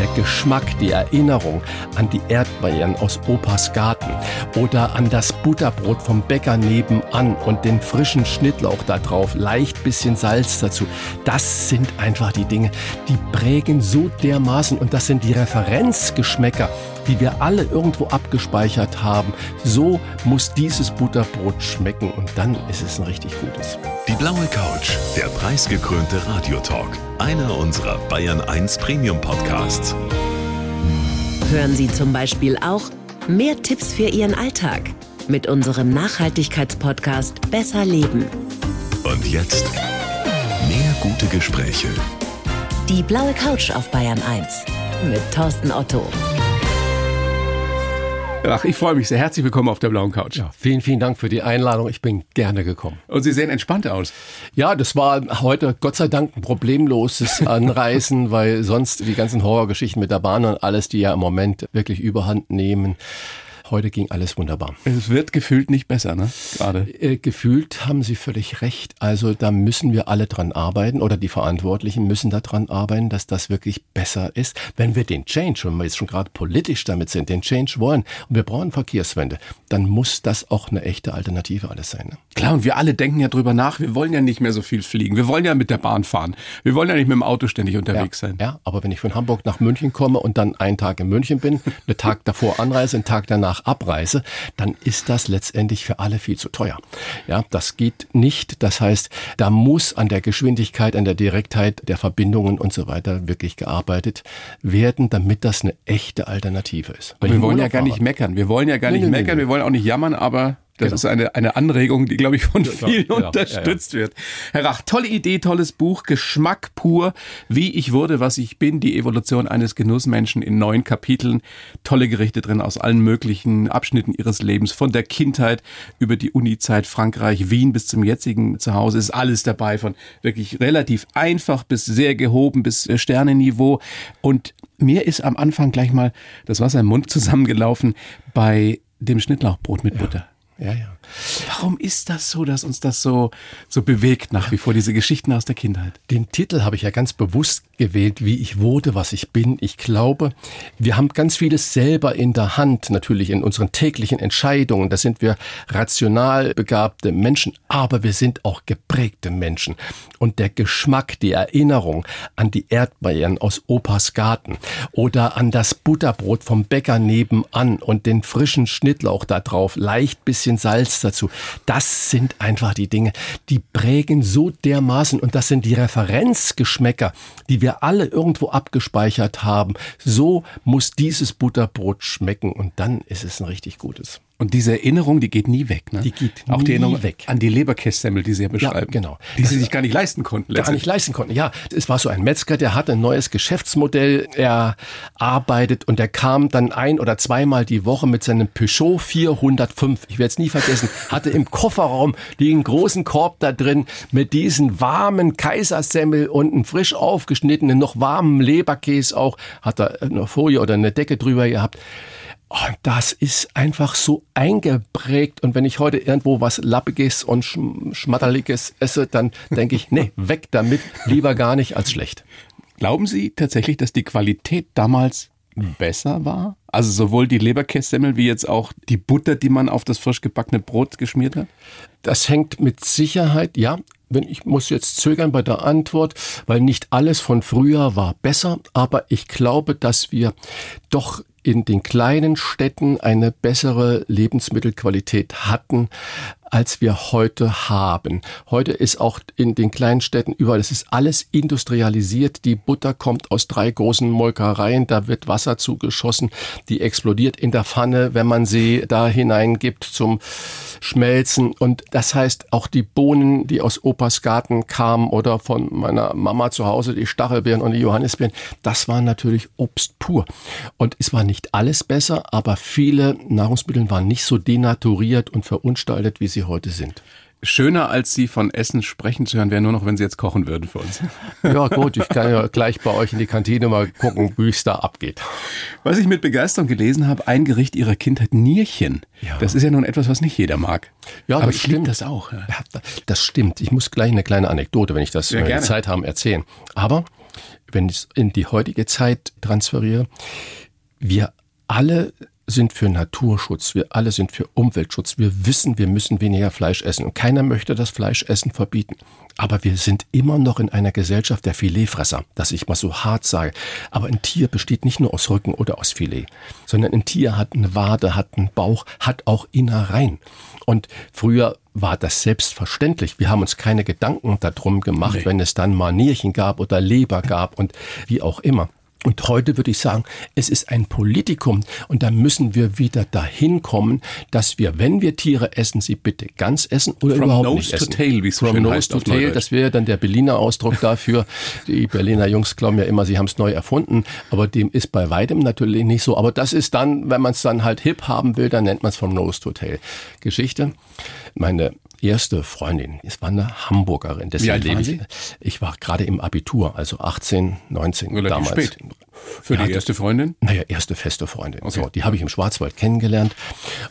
der Geschmack, die Erinnerung an die Erdbeeren aus Opas Garten oder an das Butterbrot vom Bäcker nebenan und den frischen Schnittlauch da drauf, leicht bisschen Salz dazu. Das sind einfach die Dinge, die prägen so dermaßen und das sind die Referenzgeschmäcker, die wir alle irgendwo abgespeichert haben. So muss dieses Butterbrot schmecken und dann ist es ein richtig gutes. Die blaue Couch, der preisgekrönte Radiotalk. Einer unserer Bayern 1 Premium Podcasts. Hören Sie zum Beispiel auch mehr Tipps für Ihren Alltag mit unserem Nachhaltigkeitspodcast Besser Leben. Und jetzt mehr gute Gespräche. Die blaue Couch auf Bayern 1 mit Thorsten Otto. Ach, ich freue mich sehr. Herzlich willkommen auf der blauen Couch. Ja, vielen, vielen Dank für die Einladung. Ich bin gerne gekommen. Und Sie sehen entspannt aus. Ja, das war heute Gott sei Dank ein problemloses Anreisen, weil sonst die ganzen Horrorgeschichten mit der Bahn und alles, die ja im Moment wirklich überhand nehmen, Heute ging alles wunderbar. Es wird gefühlt nicht besser, ne? Gerade. Äh, gefühlt haben Sie völlig recht. Also da müssen wir alle dran arbeiten oder die Verantwortlichen müssen daran arbeiten, dass das wirklich besser ist. Wenn wir den Change, wenn wir jetzt schon gerade politisch damit sind, den Change wollen und wir brauchen Verkehrswende, dann muss das auch eine echte Alternative alles sein. Ne? Klar, und wir alle denken ja drüber nach. Wir wollen ja nicht mehr so viel fliegen. Wir wollen ja mit der Bahn fahren. Wir wollen ja nicht mit dem Auto ständig unterwegs ja, sein. Ja, aber wenn ich von Hamburg nach München komme und dann einen Tag in München bin, einen Tag davor anreise, einen Tag danach Abreise, dann ist das letztendlich für alle viel zu teuer. Ja, das geht nicht. Das heißt, da muss an der Geschwindigkeit, an der Direktheit der Verbindungen und so weiter wirklich gearbeitet werden, damit das eine echte Alternative ist. wir wollen ja gar nicht meckern. Wir wollen ja gar nee, nicht nee, meckern. Nee, wir wollen auch nicht jammern, aber das genau. ist eine, eine Anregung, die, glaube ich, von vielen genau. unterstützt ja, ja. wird. Herr Rach, tolle Idee, tolles Buch, Geschmack pur, wie ich wurde, was ich bin, die Evolution eines Genussmenschen in neun Kapiteln. Tolle Gerichte drin aus allen möglichen Abschnitten ihres Lebens, von der Kindheit über die Unizeit Frankreich, Wien bis zum jetzigen Zuhause ist alles dabei, von wirklich relativ einfach bis sehr gehoben bis Sternenniveau. Und mir ist am Anfang gleich mal das Wasser im Mund zusammengelaufen bei dem Schnittlauchbrot mit ja. Butter. Ja, ja. Warum ist das so, dass uns das so, so bewegt nach wie vor, diese Geschichten aus der Kindheit? Den Titel habe ich ja ganz bewusst gewählt, wie ich wurde, was ich bin. Ich glaube, wir haben ganz vieles selber in der Hand, natürlich in unseren täglichen Entscheidungen. Da sind wir rational begabte Menschen, aber wir sind auch geprägte Menschen. Und der Geschmack, die Erinnerung an die Erdbeeren aus Opas Garten oder an das Butterbrot vom Bäcker nebenan und den frischen Schnittlauch da drauf, leicht bisschen Salz dazu. Das sind einfach die Dinge, die prägen so dermaßen und das sind die Referenzgeschmäcker, die wir alle irgendwo abgespeichert haben. So muss dieses Butterbrot schmecken und dann ist es ein richtig gutes. Und diese Erinnerung, die geht nie weg. Ne? Die geht Auch nie die Erinnerung weg. an die Leberkässemmel, die Sie ja beschreiben. Ja, genau. Die Sie sich gar nicht leisten konnten. Gar nicht leisten konnten, ja. Es war so ein Metzger, der hatte ein neues Geschäftsmodell erarbeitet und der kam dann ein oder zweimal die Woche mit seinem Peugeot 405. Ich werde es nie vergessen. Hatte im Kofferraum den großen Korb da drin mit diesen warmen Kaisersemmel und einen frisch aufgeschnittenen, noch warmen Leberkäse auch. Hat er eine Folie oder eine Decke drüber gehabt. Und das ist einfach so eingeprägt. Und wenn ich heute irgendwo was Lappiges und Schmatterliges esse, dann denke ich, nee, weg damit, lieber gar nicht als schlecht. Glauben Sie tatsächlich, dass die Qualität damals besser war? Also sowohl die Leberkässemmel wie jetzt auch die Butter, die man auf das frisch gebackene Brot geschmiert hat? Das hängt mit Sicherheit, ja, wenn ich muss jetzt zögern bei der Antwort, weil nicht alles von früher war besser, aber ich glaube, dass wir doch in den kleinen Städten eine bessere Lebensmittelqualität hatten, als wir heute haben. Heute ist auch in den kleinen Städten überall, es ist alles industrialisiert. Die Butter kommt aus drei großen Molkereien, da wird Wasser zugeschossen, die explodiert in der Pfanne, wenn man sie da hineingibt zum Schmelzen. Und das heißt, auch die Bohnen, die aus Opas Garten kamen oder von meiner Mama zu Hause, die Stachelbeeren und die Johannisbeeren, das war natürlich Obst pur. Und es war nicht alles besser, aber viele Nahrungsmittel waren nicht so denaturiert und verunstaltet, wie sie sie heute sind. Schöner als Sie von Essen sprechen zu hören, wäre nur noch, wenn Sie jetzt kochen würden für uns. Ja gut, ich kann ja gleich bei euch in die Kantine mal gucken, wie es da abgeht. Was ich mit Begeisterung gelesen habe, ein Gericht Ihrer Kindheit, Nierchen. Ja. Das ist ja nun etwas, was nicht jeder mag. Ja, aber ich stimmt das auch. Ja. Das stimmt. Ich muss gleich eine kleine Anekdote, wenn ich das, ja, wenn wir Zeit haben, erzählen. Aber wenn ich es in die heutige Zeit transferiere, wir alle sind für Naturschutz, wir alle sind für Umweltschutz. Wir wissen, wir müssen weniger Fleisch essen und keiner möchte das Fleischessen verbieten. Aber wir sind immer noch in einer Gesellschaft der Filetfresser, dass ich mal so hart sage. Aber ein Tier besteht nicht nur aus Rücken oder aus Filet, sondern ein Tier hat eine Wade, hat einen Bauch, hat auch Innereien. Und früher war das selbstverständlich. Wir haben uns keine Gedanken darum gemacht, nee. wenn es dann mal Nierchen gab oder Leber gab und wie auch immer. Und heute würde ich sagen, es ist ein Politikum und da müssen wir wieder dahin kommen, dass wir, wenn wir Tiere essen, sie bitte ganz essen oder From überhaupt nicht essen. Nose to tail, wie es so From nose to tail, das wäre dann der Berliner Ausdruck dafür. Die Berliner Jungs glauben ja immer, sie haben es neu erfunden, aber dem ist bei weitem natürlich nicht so. Aber das ist dann, wenn man es dann halt hip haben will, dann nennt man es From nose to tail. Geschichte. Meine erste Freundin. Es war eine Hamburgerin. Deswegen Wie alt waren Sie? Ich war gerade im Abitur, also 18, 19 Relativ damals. Spät. Für die erste Freundin? Naja, erste feste Freundin. Okay. So, die habe ich im Schwarzwald kennengelernt.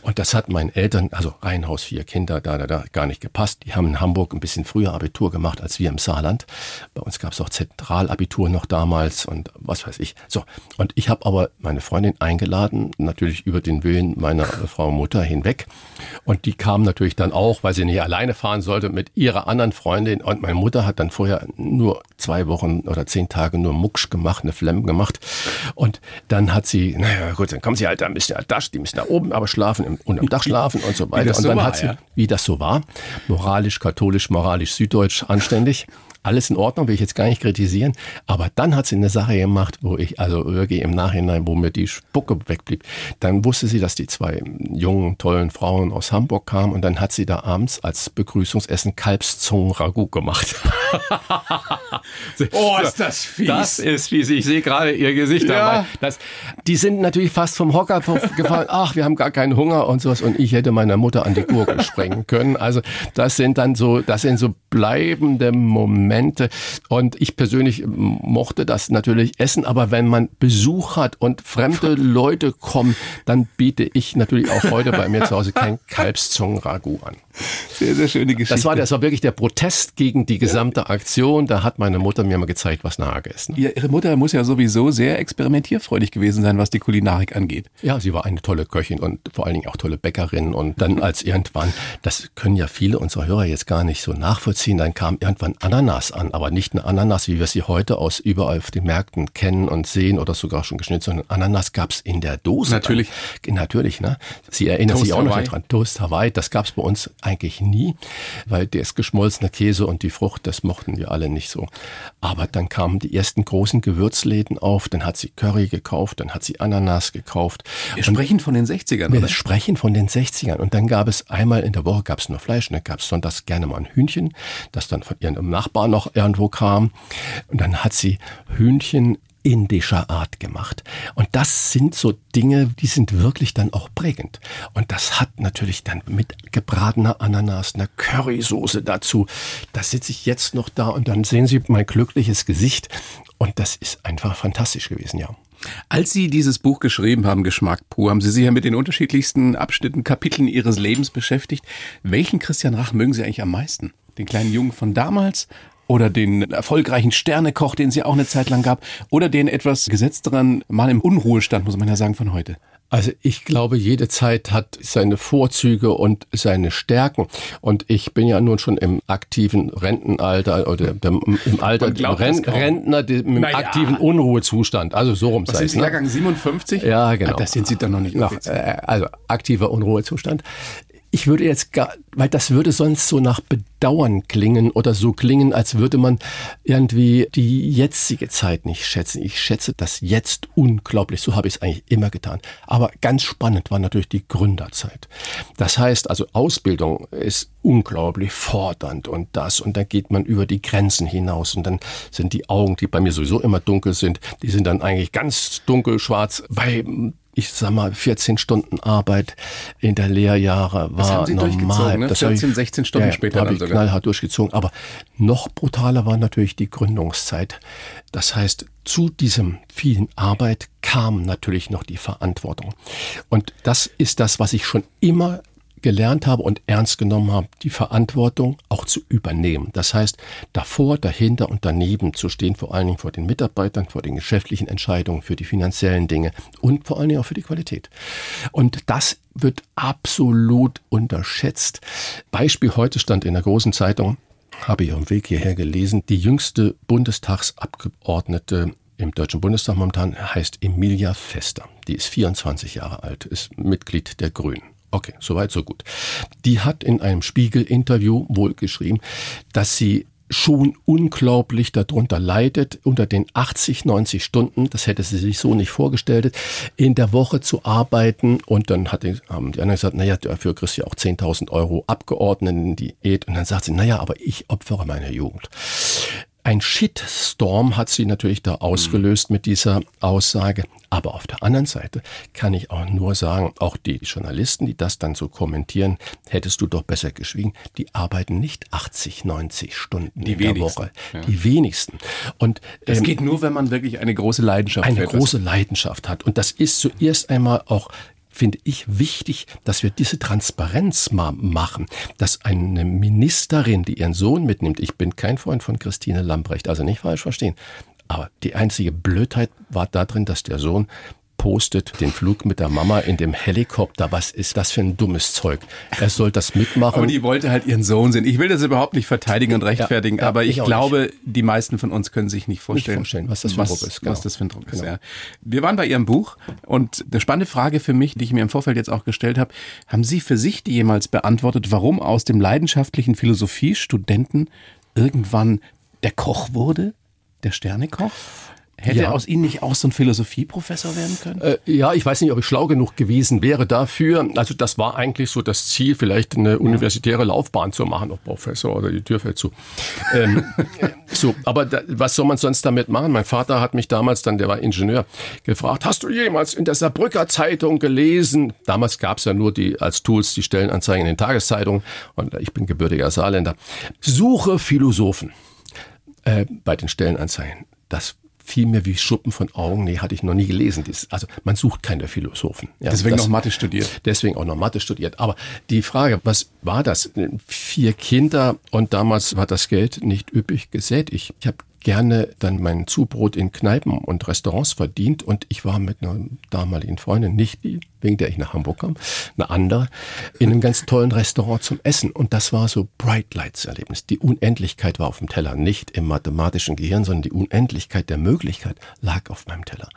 Und das hat meinen Eltern, also Reihenhaus, vier Kinder, da, da, da, gar nicht gepasst. Die haben in Hamburg ein bisschen früher Abitur gemacht als wir im Saarland. Bei uns gab es auch Zentralabitur noch damals und was weiß ich. So, und ich habe aber meine Freundin eingeladen, natürlich über den Willen meiner Frau Mutter hinweg. Und die kam natürlich dann auch, weil sie nicht alleine fahren sollte, mit ihrer anderen Freundin. Und meine Mutter hat dann vorher nur zwei Wochen oder zehn Tage nur Mucksch gemacht, eine Flemme gemacht. Und dann hat sie, naja gut, dann kommen sie halt da ein bisschen an Dach, die müssen da oben aber schlafen, im, unterm Dach schlafen und so weiter. und dann so war, hat sie, ja? wie das so war, moralisch, katholisch, moralisch, süddeutsch, anständig alles in Ordnung, will ich jetzt gar nicht kritisieren. Aber dann hat sie eine Sache gemacht, wo ich also wirklich im Nachhinein, wo mir die Spucke wegblieb. Dann wusste sie, dass die zwei jungen, tollen Frauen aus Hamburg kamen und dann hat sie da abends als Begrüßungsessen Kalbszungen-Ragout gemacht. oh, ist das fies. Das ist fies. Ich sehe gerade ihr Gesicht ja. dabei. Das, die sind natürlich fast vom Hocker gefallen. Ach, wir haben gar keinen Hunger und sowas. Und ich hätte meiner Mutter an die Gurke sprengen können. Also das sind dann so, das sind so bleibende Momente Momente. Und ich persönlich mochte das natürlich essen, aber wenn man Besuch hat und fremde Leute kommen, dann biete ich natürlich auch heute bei mir zu Hause kein Kalbszungenragout an. Sehr, sehr schöne Geschichte. Das war, das war wirklich der Protest gegen die gesamte Aktion. Da hat meine Mutter mir mal gezeigt, was Nage ist. Ja, ihre Mutter muss ja sowieso sehr experimentierfreudig gewesen sein, was die Kulinarik angeht. Ja, sie war eine tolle Köchin und vor allen Dingen auch tolle Bäckerin. Und dann als irgendwann, das können ja viele unserer Hörer jetzt gar nicht so nachvollziehen, dann kam irgendwann Ananas an. Aber nicht eine Ananas, wie wir sie heute aus überall auf den Märkten kennen und sehen oder sogar schon geschnitten, sondern Ananas gab es in der Dose. Natürlich. Dann. Natürlich, ne? Sie erinnert Toast sich auch Hawaii. noch daran. Toast Hawaii, das gab es bei uns eigentlich nie, weil der ist geschmolzener Käse und die Frucht, das mochten wir alle nicht so. Aber dann kamen die ersten großen Gewürzläden auf, dann hat sie Curry gekauft, dann hat sie Ananas gekauft. Wir und sprechen von den 60ern, Wir oder? sprechen von den 60ern. Und dann gab es einmal in der Woche gab es nur Fleisch, dann gab es sonntags gerne mal ein Hühnchen, das dann von ihrem Nachbarn noch irgendwo kam. Und dann hat sie Hühnchen indischer Art gemacht. Und das sind so Dinge, die sind wirklich dann auch prägend. Und das hat natürlich dann mit gebratener Ananas, einer Currysoße dazu. Da sitze ich jetzt noch da und dann sehen Sie mein glückliches Gesicht. Und das ist einfach fantastisch gewesen, ja. Als Sie dieses Buch geschrieben haben, Geschmack pur, haben Sie sich ja mit den unterschiedlichsten Abschnitten, Kapiteln Ihres Lebens beschäftigt. Welchen Christian Rach mögen Sie eigentlich am meisten? Den kleinen Jungen von damals oder den erfolgreichen Sternekoch, den es ja auch eine Zeit lang gab, oder den etwas gesetzteren Mann im Unruhestand, muss man ja sagen, von heute? Also ich glaube, jede Zeit hat seine Vorzüge und seine Stärken. Und ich bin ja nun schon im aktiven Rentenalter oder im Alter Ren Rentner im naja. aktiven Unruhezustand. Also so rum Was sei es. Ne? Jahrgang 57? Ja, genau. Ah, das sind Sie dann noch nicht noch, äh, Also aktiver Unruhezustand. Ich würde jetzt gar, weil das würde sonst so nach Bedauern klingen oder so klingen, als würde man irgendwie die jetzige Zeit nicht schätzen. Ich schätze das jetzt unglaublich. So habe ich es eigentlich immer getan. Aber ganz spannend war natürlich die Gründerzeit. Das heißt also, Ausbildung ist unglaublich fordernd und das und dann geht man über die Grenzen hinaus und dann sind die Augen, die bei mir sowieso immer dunkel sind, die sind dann eigentlich ganz dunkel schwarz, weil ich sag mal, 14 Stunden Arbeit in der Lehrjahre war das haben Sie normal. Ne? 14, 16 Stunden ja, später habe ich sogar. knallhart durchgezogen. Aber noch brutaler war natürlich die Gründungszeit. Das heißt, zu diesem vielen Arbeit kam natürlich noch die Verantwortung. Und das ist das, was ich schon immer gelernt habe und ernst genommen habe, die Verantwortung auch zu übernehmen. Das heißt, davor, dahinter und daneben zu stehen, vor allen Dingen vor den Mitarbeitern, vor den geschäftlichen Entscheidungen, für die finanziellen Dinge und vor allen Dingen auch für die Qualität. Und das wird absolut unterschätzt. Beispiel heute stand in der großen Zeitung, habe ich am Weg hierher gelesen, die jüngste Bundestagsabgeordnete im Deutschen Bundestag momentan heißt Emilia Fester. Die ist 24 Jahre alt, ist Mitglied der Grünen. Okay, soweit, so gut. Die hat in einem Spiegel-Interview wohl geschrieben, dass sie schon unglaublich darunter leidet, unter den 80, 90 Stunden, das hätte sie sich so nicht vorgestellt, in der Woche zu arbeiten. Und dann hat die, haben die anderen gesagt, naja, dafür kriegst du ja auch 10.000 Euro Abgeordneten-Diät. Und dann sagt sie, naja, aber ich opfere meine Jugend. Ein Shitstorm hat sie natürlich da ausgelöst mit dieser Aussage. Aber auf der anderen Seite kann ich auch nur sagen, auch die Journalisten, die das dann so kommentieren, hättest du doch besser geschwiegen, die arbeiten nicht 80, 90 Stunden die in wenigsten, der Woche. Ja. Die wenigsten. Und das ähm, geht nur, wenn man wirklich eine große Leidenschaft eine große Leidenschaft hat. Und das ist zuerst einmal auch finde ich wichtig, dass wir diese Transparenz mal machen, dass eine Ministerin, die ihren Sohn mitnimmt, ich bin kein Freund von Christine Lambrecht, also nicht falsch verstehen, aber die einzige Blödheit war darin, dass der Sohn postet den Flug mit der Mama in dem Helikopter. Was ist das für ein dummes Zeug? Er soll das mitmachen. Aber die wollte halt ihren Sohn sehen. Ich will das überhaupt nicht verteidigen und rechtfertigen, ja, ja, aber ich, ich glaube, nicht. die meisten von uns können sich nicht vorstellen, nicht vorstellen was das für ein Druck ist. Genau. Was das für ein Druck genau. ist ja. Wir waren bei Ihrem Buch und eine spannende Frage für mich, die ich mir im Vorfeld jetzt auch gestellt habe, haben Sie für sich die jemals beantwortet, warum aus dem leidenschaftlichen Philosophiestudenten irgendwann der Koch wurde? Der Sternekoch? Hätte ja. aus Ihnen nicht auch so ein Philosophieprofessor werden können? Äh, ja, ich weiß nicht, ob ich schlau genug gewesen wäre dafür. Also das war eigentlich so das Ziel, vielleicht eine universitäre Laufbahn zu machen, ob Professor oder die Tür fällt zu. ähm, so, aber da, was soll man sonst damit machen? Mein Vater hat mich damals dann, der war Ingenieur, gefragt, hast du jemals in der Saarbrücker Zeitung gelesen? Damals gab es ja nur die als Tools die Stellenanzeigen in den Tageszeitungen und ich bin gebürtiger Saarländer. Suche Philosophen äh, bei den Stellenanzeigen. Das fiel mir wie Schuppen von Augen. Nee, hatte ich noch nie gelesen. Also man sucht keine Philosophen. Ja, deswegen das, noch Mathe studiert. Deswegen auch noch Mathe studiert. Aber die Frage, was war das? Vier Kinder und damals war das Geld nicht üppig gesät. Ich, ich habe gerne dann mein Zubrot in Kneipen und Restaurants verdient und ich war mit einer damaligen Freundin, nicht die, wegen der ich nach Hamburg kam, eine andere, in einem ganz tollen Restaurant zum Essen und das war so Bright Lights Erlebnis. Die Unendlichkeit war auf dem Teller, nicht im mathematischen Gehirn, sondern die Unendlichkeit der Möglichkeit lag auf meinem Teller.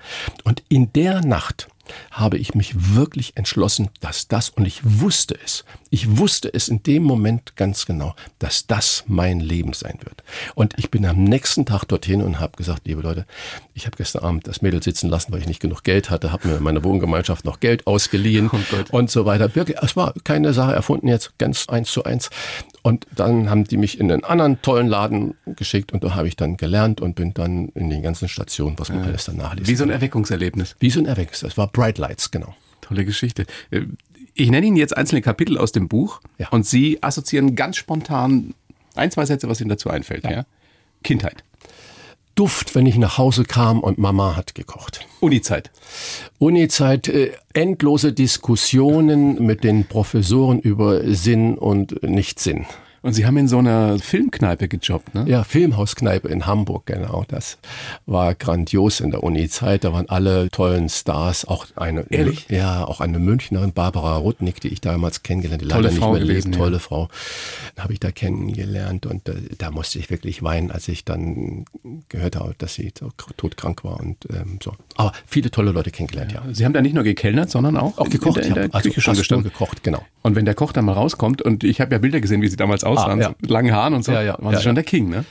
Und in der Nacht habe ich mich wirklich entschlossen, dass das, und ich wusste es, ich wusste es in dem Moment ganz genau, dass das mein Leben sein wird. Und ich bin am nächsten Tag dorthin und habe gesagt, liebe Leute, ich habe gestern Abend das Mädel sitzen lassen, weil ich nicht genug Geld hatte, habe mir in meiner Wohngemeinschaft noch Geld ausgeliehen oh und so weiter. Wirklich, es war keine Sache erfunden jetzt, ganz eins zu eins. Und dann haben die mich in einen anderen tollen Laden geschickt und da habe ich dann gelernt und bin dann in den ganzen Stationen, was man ja. alles danach liest. Wie so ein Erweckungserlebnis. Wie so ein Erweckungserlebnis. Das war Bright Lights, genau. Tolle Geschichte. Äh, ich nenne Ihnen jetzt einzelne Kapitel aus dem Buch ja. und Sie assoziieren ganz spontan ein, zwei Sätze, was Ihnen dazu einfällt. Ja? Kindheit. Duft, wenn ich nach Hause kam und Mama hat gekocht. Unizeit. Unizeit, äh, endlose Diskussionen mit den Professoren über Sinn und Nichtsinn. Und Sie haben in so einer Filmkneipe gejobbt, ne? Ja, Filmhauskneipe in Hamburg, genau. Das war grandios in der Uni-Zeit. Da waren alle tollen Stars, auch eine, Ehrlich? ja, auch eine Münchnerin, Barbara Rudnick, die ich damals kennengelernt, die tolle leider Frau nicht mehr lebt, tolle ja. Frau, habe ich da kennengelernt und äh, da musste ich wirklich weinen, als ich dann gehört habe, dass sie so todkrank war und ähm, so. Aber viele tolle Leute kennengelernt, ja. Sie haben da nicht nur gekellnert, sondern auch, auch gekocht, in der, in der also Küche schon gestanden. gekocht, genau. Und wenn der Koch dann mal rauskommt und ich habe ja Bilder gesehen, wie sie damals aussahen, ah, ja. mit langen Haaren und so, ja, ja, waren sie schon der King, ne?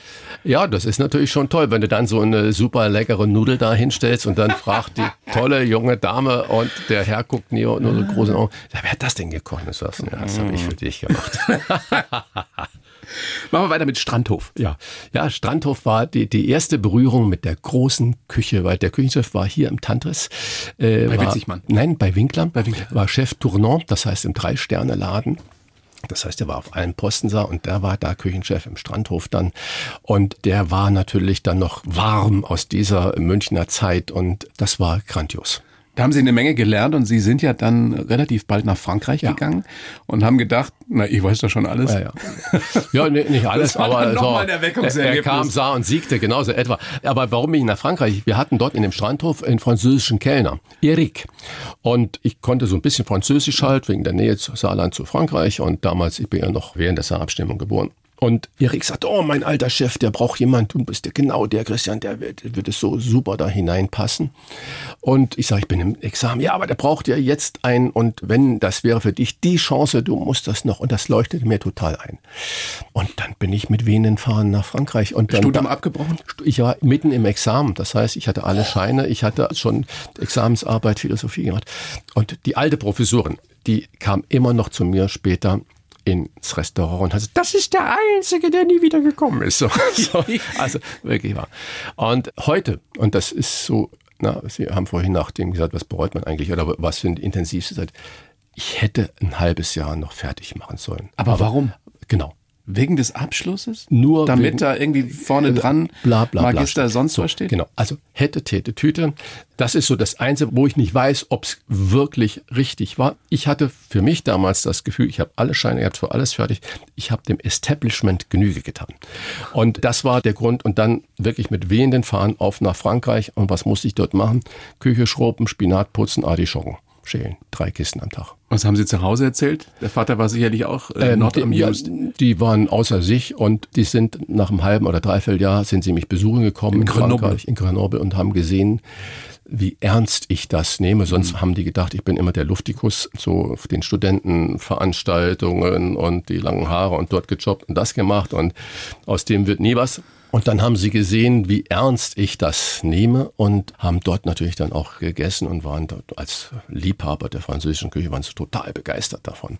Ja, das ist natürlich schon toll, wenn du dann so eine super leckere Nudel da hinstellst und dann fragt die tolle junge Dame und der Herr guckt nur, nur so große Augen, ja, wer hat das denn gekocht? Das, das habe ich für dich gemacht. Machen wir weiter mit Strandhof. Ja, ja Strandhof war die, die erste Berührung mit der großen Küche, weil der Küchenchef war hier im Tantris. Äh, bei Witzigmann? Nein, bei Winkler. Bei Winkler. War Chef Tournant, das heißt im Drei-Sterne-Laden. Das heißt, er war auf allen Posten da und der war da Küchenchef im Strandhof dann. Und der war natürlich dann noch warm aus dieser Münchner Zeit und das war grandios. Da haben Sie eine Menge gelernt und Sie sind ja dann relativ bald nach Frankreich ja. gegangen und haben gedacht, na, ich weiß doch schon alles. Ja, ja. ja nee, nicht alles, aber so, er, er kam, sah und siegte, genauso etwa. Aber warum bin ich nach Frankreich? Wir hatten dort in dem Strandhof einen französischen Kellner, Eric. Und ich konnte so ein bisschen Französisch halt, wegen der Nähe zu Saarland zu Frankreich. Und damals, ich bin ja noch während der Saarabstimmung geboren. Und Erik sagt, oh, mein alter Chef, der braucht jemand, du bist ja genau der Christian, der wird, wird es so super da hineinpassen. Und ich sage, ich bin im Examen, ja, aber der braucht ja jetzt einen und wenn das wäre für dich die Chance, du musst das noch. Und das leuchtete mir total ein. Und dann bin ich mit Venen fahren nach Frankreich. Und dann, Studium abgebrochen? Ich war mitten im Examen, das heißt, ich hatte alle Scheine, ich hatte schon Examensarbeit, Philosophie gemacht. Und die alte Professorin, die kam immer noch zu mir später ins Restaurant und hat gesagt, das ist der Einzige, der nie wieder gekommen ist. So, so, also wirklich wahr. Und heute, und das ist so, na, Sie haben vorhin nach dem gesagt, was bereut man eigentlich oder was für eine intensivste Zeit. Ich hätte ein halbes Jahr noch fertig machen sollen. Aber, Aber warum? Genau. Wegen des Abschlusses? Nur damit wegen, da irgendwie vorne äh, dran bla, bla, Magister bla, sonst so, was steht? Genau. Also hätte, täte, Tüte. Das ist so das Einzige, wo ich nicht weiß, ob es wirklich richtig war. Ich hatte für mich damals das Gefühl, ich habe alle Scheine gehabt, für alles fertig. Ich habe dem Establishment Genüge getan. Und das war der Grund. Und dann wirklich mit wehenden Fahnen auf nach Frankreich. Und was musste ich dort machen? Küche schroben, Spinat putzen, Artischocken schälen. Drei Kisten am Tag. Was haben Sie zu Hause erzählt? Der Vater war sicherlich auch äh, ähm, not amused. Ja, die waren außer sich und die sind nach einem halben oder dreiviertel Jahr sind sie mich besuchen gekommen in, in Grenoble. in Grenoble und haben gesehen, wie ernst ich das nehme. Sonst mhm. haben die gedacht, ich bin immer der Luftikus, so auf den Studentenveranstaltungen und die langen Haare und dort gejobbt und das gemacht und aus dem wird nie was. Und dann haben sie gesehen, wie ernst ich das nehme und haben dort natürlich dann auch gegessen und waren dort als Liebhaber der französischen Küche, waren sie total begeistert davon.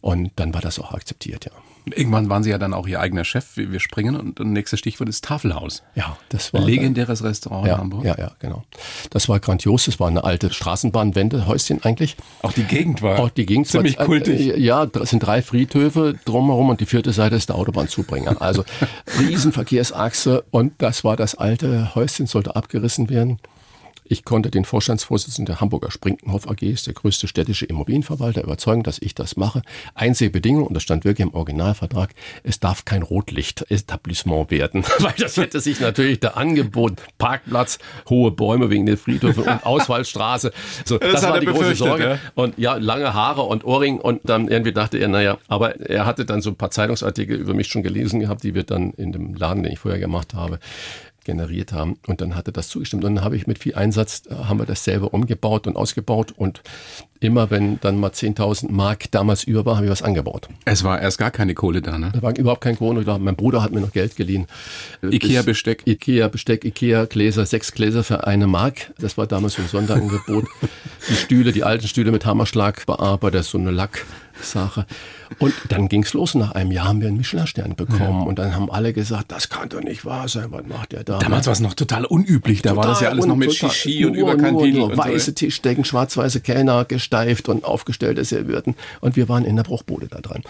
Und dann war das auch akzeptiert, ja. Irgendwann waren Sie ja dann auch Ihr eigener Chef. Wir springen und das nächste Stichwort ist Tafelhaus. Ja, das war legendäres Restaurant ja, in Hamburg. Ja, ja, genau. Das war grandios. Das war eine alte Straßenbahnwendehäuschen eigentlich. Auch die Gegend war auch die Gegend ziemlich war, kultig. Äh, ja, es sind drei Friedhöfe drumherum und die vierte Seite ist der Autobahnzubringer. Also Riesenverkehrsachse und das war das alte Häuschen, sollte abgerissen werden. Ich konnte den Vorstandsvorsitzenden der Hamburger Sprinkenhof AG, ist der größte städtische Immobilienverwalter, überzeugen, dass ich das mache. Einzige Bedingung, und das stand wirklich im Originalvertrag, es darf kein Rotlicht-Etablissement werden, weil das hätte sich natürlich da angeboten. Parkplatz, hohe Bäume wegen der Friedhöfe und Ausfallstraße. So, das, das war die große Sorge. Ja. Und ja, lange Haare und Ohrring und dann irgendwie dachte er, naja, aber er hatte dann so ein paar Zeitungsartikel über mich schon gelesen gehabt, die wir dann in dem Laden, den ich vorher gemacht habe, generiert haben. Und dann hatte das zugestimmt. Und dann habe ich mit viel Einsatz, äh, haben wir das selber umgebaut und ausgebaut. Und immer, wenn dann mal 10.000 Mark damals über war, habe ich was angebaut. Es war erst gar keine Kohle da, ne? Da war überhaupt keine Kohle da. Mein Bruder hat mir noch Geld geliehen. Ikea-Besteck. Ikea-Besteck, Ikea-Gläser, sechs Gläser für eine Mark. Das war damals so ein Sonderangebot. die Stühle, die alten Stühle mit Hammerschlag bearbeitet, so eine Lacksache. Und dann ging's los. Nach einem Jahr haben wir einen Michelin-Stern bekommen. Ja. Und dann haben alle gesagt, das kann doch nicht wahr sein. Was macht der da? Damals war es noch total unüblich. Da total war das ja alles noch mit Shishi und Überkantinen. Nur, nur weiße so. Tischdecken, schwarz-weiße Kellner, gesteift und aufgestellte Servierten. Und wir waren in der Bruchbude da dran.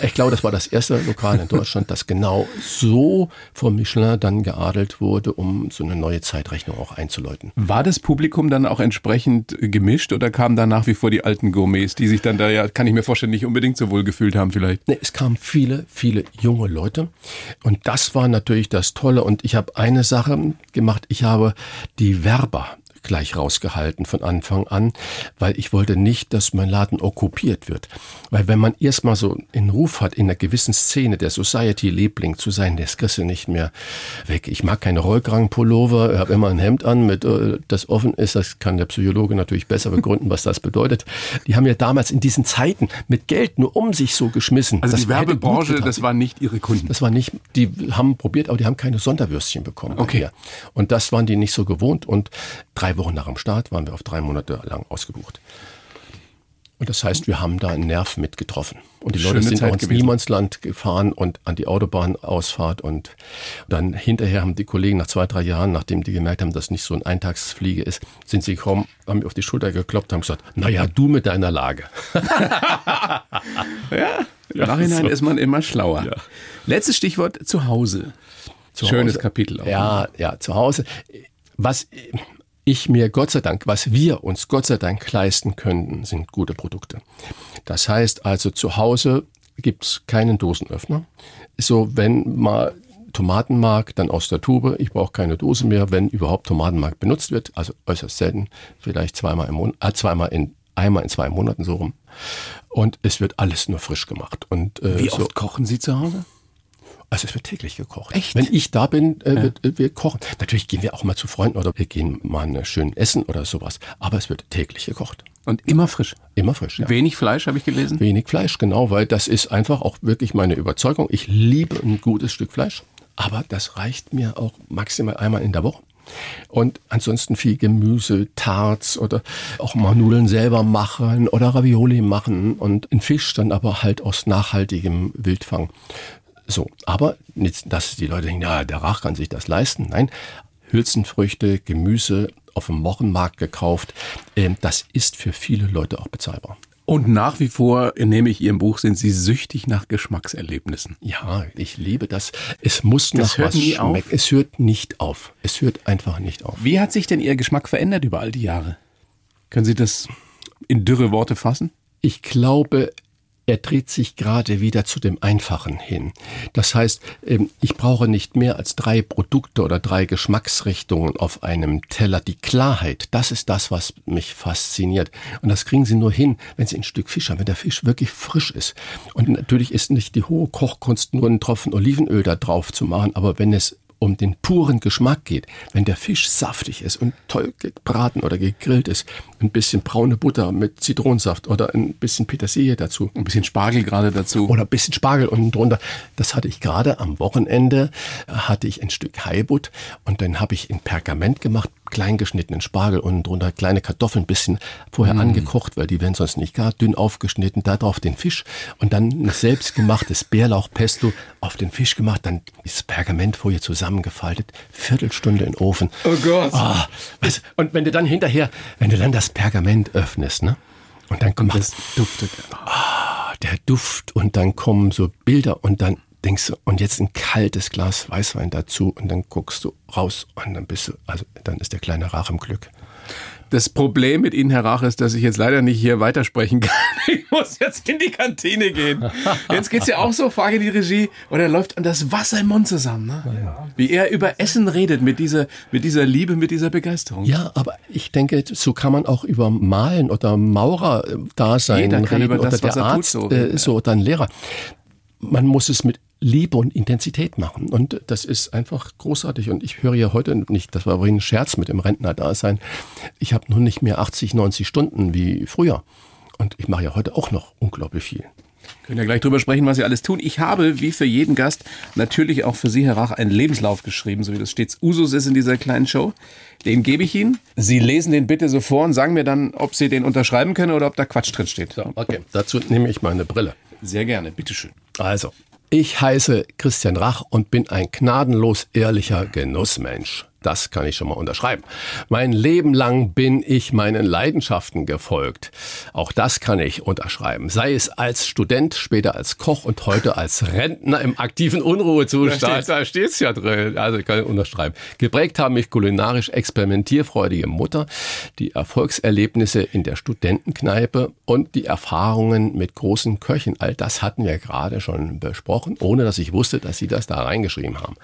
Ich glaube, das war das erste Lokal in Deutschland, das genau so vom Michelin dann geadelt wurde, um so eine neue Zeitrechnung auch einzuläuten. War das Publikum dann auch entsprechend gemischt oder kamen da nach wie vor die alten Gourmets, die sich dann da ja, kann ich mir vorstellen, nicht unbedingt so wohl gefühlt haben vielleicht? Nee, es kamen viele, viele junge Leute. Und das war natürlich das Tolle. Und ich habe eine Sache gemacht. Ich habe die Werber gleich rausgehalten von Anfang an, weil ich wollte nicht, dass mein Laden okkupiert wird. Weil wenn man erstmal so in Ruf hat, in einer gewissen Szene der Society-Liebling zu sein, das kriegst du nicht mehr weg. Ich mag keine Rollkragenpullover, habe immer ein Hemd an, mit, äh, das offen ist. Das kann der Psychologe natürlich besser begründen, was das bedeutet. Die haben ja damals in diesen Zeiten mit Geld nur um sich so geschmissen. Also das die Werbebranche, das waren nicht ihre Kunden. Das war nicht, die haben probiert, aber die haben keine Sonderwürstchen bekommen. Okay. Und das waren die nicht so gewohnt. Und drei drei Wochen nach dem Start waren wir auf drei Monate lang ausgebucht. Und das heißt, wir haben da einen Nerv mitgetroffen. Und die Schöne Leute sind Zeit auch ins gewesen. Niemandsland gefahren und an die Autobahnausfahrt. Und dann hinterher haben die Kollegen nach zwei, drei Jahren, nachdem die gemerkt haben, dass nicht so ein Eintagsfliege ist, sind sie gekommen, haben mir auf die Schulter geklopft, haben gesagt, naja, du mit deiner Lage. ja, im Nachhinein so. ist man immer schlauer. Ja. Letztes Stichwort, zu Hause. Zu Schönes Hause. Kapitel. Auch, ja, ne? ja, zu Hause. Was ich mir Gott sei Dank, was wir uns Gott sei Dank leisten können, sind gute Produkte. Das heißt also zu Hause gibt's keinen Dosenöffner. So, wenn mal Tomatenmark, dann aus der Tube. Ich brauche keine Dose mehr, wenn überhaupt Tomatenmark benutzt wird. Also äußerst selten, vielleicht zweimal im Monat, äh, zweimal in einmal in zwei Monaten so rum. Und es wird alles nur frisch gemacht. Und äh, wie oft so, kochen Sie zu Hause? Also es wird täglich gekocht. Echt? Wenn ich da bin, äh, ja. wird, äh, wir kochen. Natürlich gehen wir auch mal zu Freunden oder wir gehen mal schön essen oder sowas. Aber es wird täglich gekocht. Und immer frisch? Immer frisch, ja. Wenig Fleisch, habe ich gelesen? Wenig Fleisch, genau, weil das ist einfach auch wirklich meine Überzeugung. Ich liebe ein gutes Stück Fleisch, aber das reicht mir auch maximal einmal in der Woche. Und ansonsten viel Gemüse, Tarts oder auch mal Nudeln selber machen oder Ravioli machen und ein Fisch dann aber halt aus nachhaltigem Wildfang. So, aber nicht, dass die Leute denken, ja, der Rach kann sich das leisten. Nein, Hülsenfrüchte, Gemüse auf dem Wochenmarkt gekauft, ähm, das ist für viele Leute auch bezahlbar. Und nach wie vor, nehme ich Ihrem Buch, sind Sie süchtig nach Geschmackserlebnissen. Ja, ich liebe das. Es muss das nach hört was schmecken. Es hört nicht auf. Es hört einfach nicht auf. Wie hat sich denn Ihr Geschmack verändert über all die Jahre? Können Sie das in dürre Worte fassen? Ich glaube, er dreht sich gerade wieder zu dem Einfachen hin. Das heißt, ähm, ich brauche nicht mehr als drei Produkte oder drei Geschmacksrichtungen auf einem Teller. Die Klarheit, das ist das, was mich fasziniert. Und das kriegen Sie nur hin, wenn Sie ein Stück Fisch haben, wenn der Fisch wirklich frisch ist. Und natürlich ist nicht die hohe Kochkunst, nur einen Tropfen Olivenöl da drauf zu machen, aber wenn es um den puren Geschmack geht, wenn der Fisch saftig ist und toll gebraten oder gegrillt ist, ein bisschen braune Butter mit Zitronensaft oder ein bisschen Petersilie dazu. Ein bisschen Spargel gerade dazu. Oder ein bisschen Spargel unten drunter. Das hatte ich gerade am Wochenende, hatte ich ein Stück Haibut und dann habe ich in Pergament gemacht, klein geschnittenen Spargel unten drunter, kleine Kartoffeln, ein bisschen vorher mm. angekocht, weil die werden sonst nicht gar dünn aufgeschnitten, da drauf den Fisch und dann ein selbstgemachtes Bärlauchpesto auf den Fisch gemacht, dann ist Pergamentfolie zusammengefaltet, Viertelstunde in den Ofen. Oh Gott. Oh, was, und wenn du dann hinterher, wenn du dann das Pergament öffnest, ne? Und dann kommt das duftet. Oh, der Duft und dann kommen so Bilder und dann denkst du, und jetzt ein kaltes Glas Weißwein dazu und dann guckst du raus und dann bist du, also dann ist der kleine Rach im Glück. Das Problem mit Ihnen, Herr Rach, ist, dass ich jetzt leider nicht hier weitersprechen kann. Ich muss jetzt in die Kantine gehen. Jetzt geht's ja auch so, frage die Regie, oder läuft das Wasser im Mund zusammen. Ne? Ja. Wie er über Essen redet, mit dieser, mit dieser Liebe, mit dieser Begeisterung. Ja, aber ich denke, so kann man auch über Malen oder Maurer da sein. Jeder kann reden, über das, oder der Arzt, tut, so, äh, so oder ein Lehrer. Man muss es mit Liebe und Intensität machen. Und das ist einfach großartig. Und ich höre ja heute nicht, das war übrigens ein Scherz mit dem Rentner-Dasein. Ich habe nun nicht mehr 80, 90 Stunden wie früher. Und ich mache ja heute auch noch unglaublich viel. Können ja gleich drüber sprechen, was Sie alles tun. Ich habe, wie für jeden Gast, natürlich auch für Sie, Herr Rach, einen Lebenslauf geschrieben, so wie das stets Usus ist in dieser kleinen Show. Den gebe ich Ihnen. Sie lesen den bitte so vor und sagen mir dann, ob Sie den unterschreiben können oder ob da Quatsch drin steht. So, okay, dazu nehme ich meine Brille. Sehr gerne, bitteschön. Also, ich heiße Christian Rach und bin ein gnadenlos ehrlicher Genussmensch. Das kann ich schon mal unterschreiben. Mein Leben lang bin ich meinen Leidenschaften gefolgt. Auch das kann ich unterschreiben. Sei es als Student, später als Koch und heute als Rentner im aktiven Unruhezustand. Da steht es ja drin. Also ich kann unterschreiben. Geprägt haben mich kulinarisch experimentierfreudige Mutter, die Erfolgserlebnisse in der Studentenkneipe und die Erfahrungen mit großen Köchen. All das hatten wir gerade schon besprochen, ohne dass ich wusste, dass sie das da reingeschrieben haben.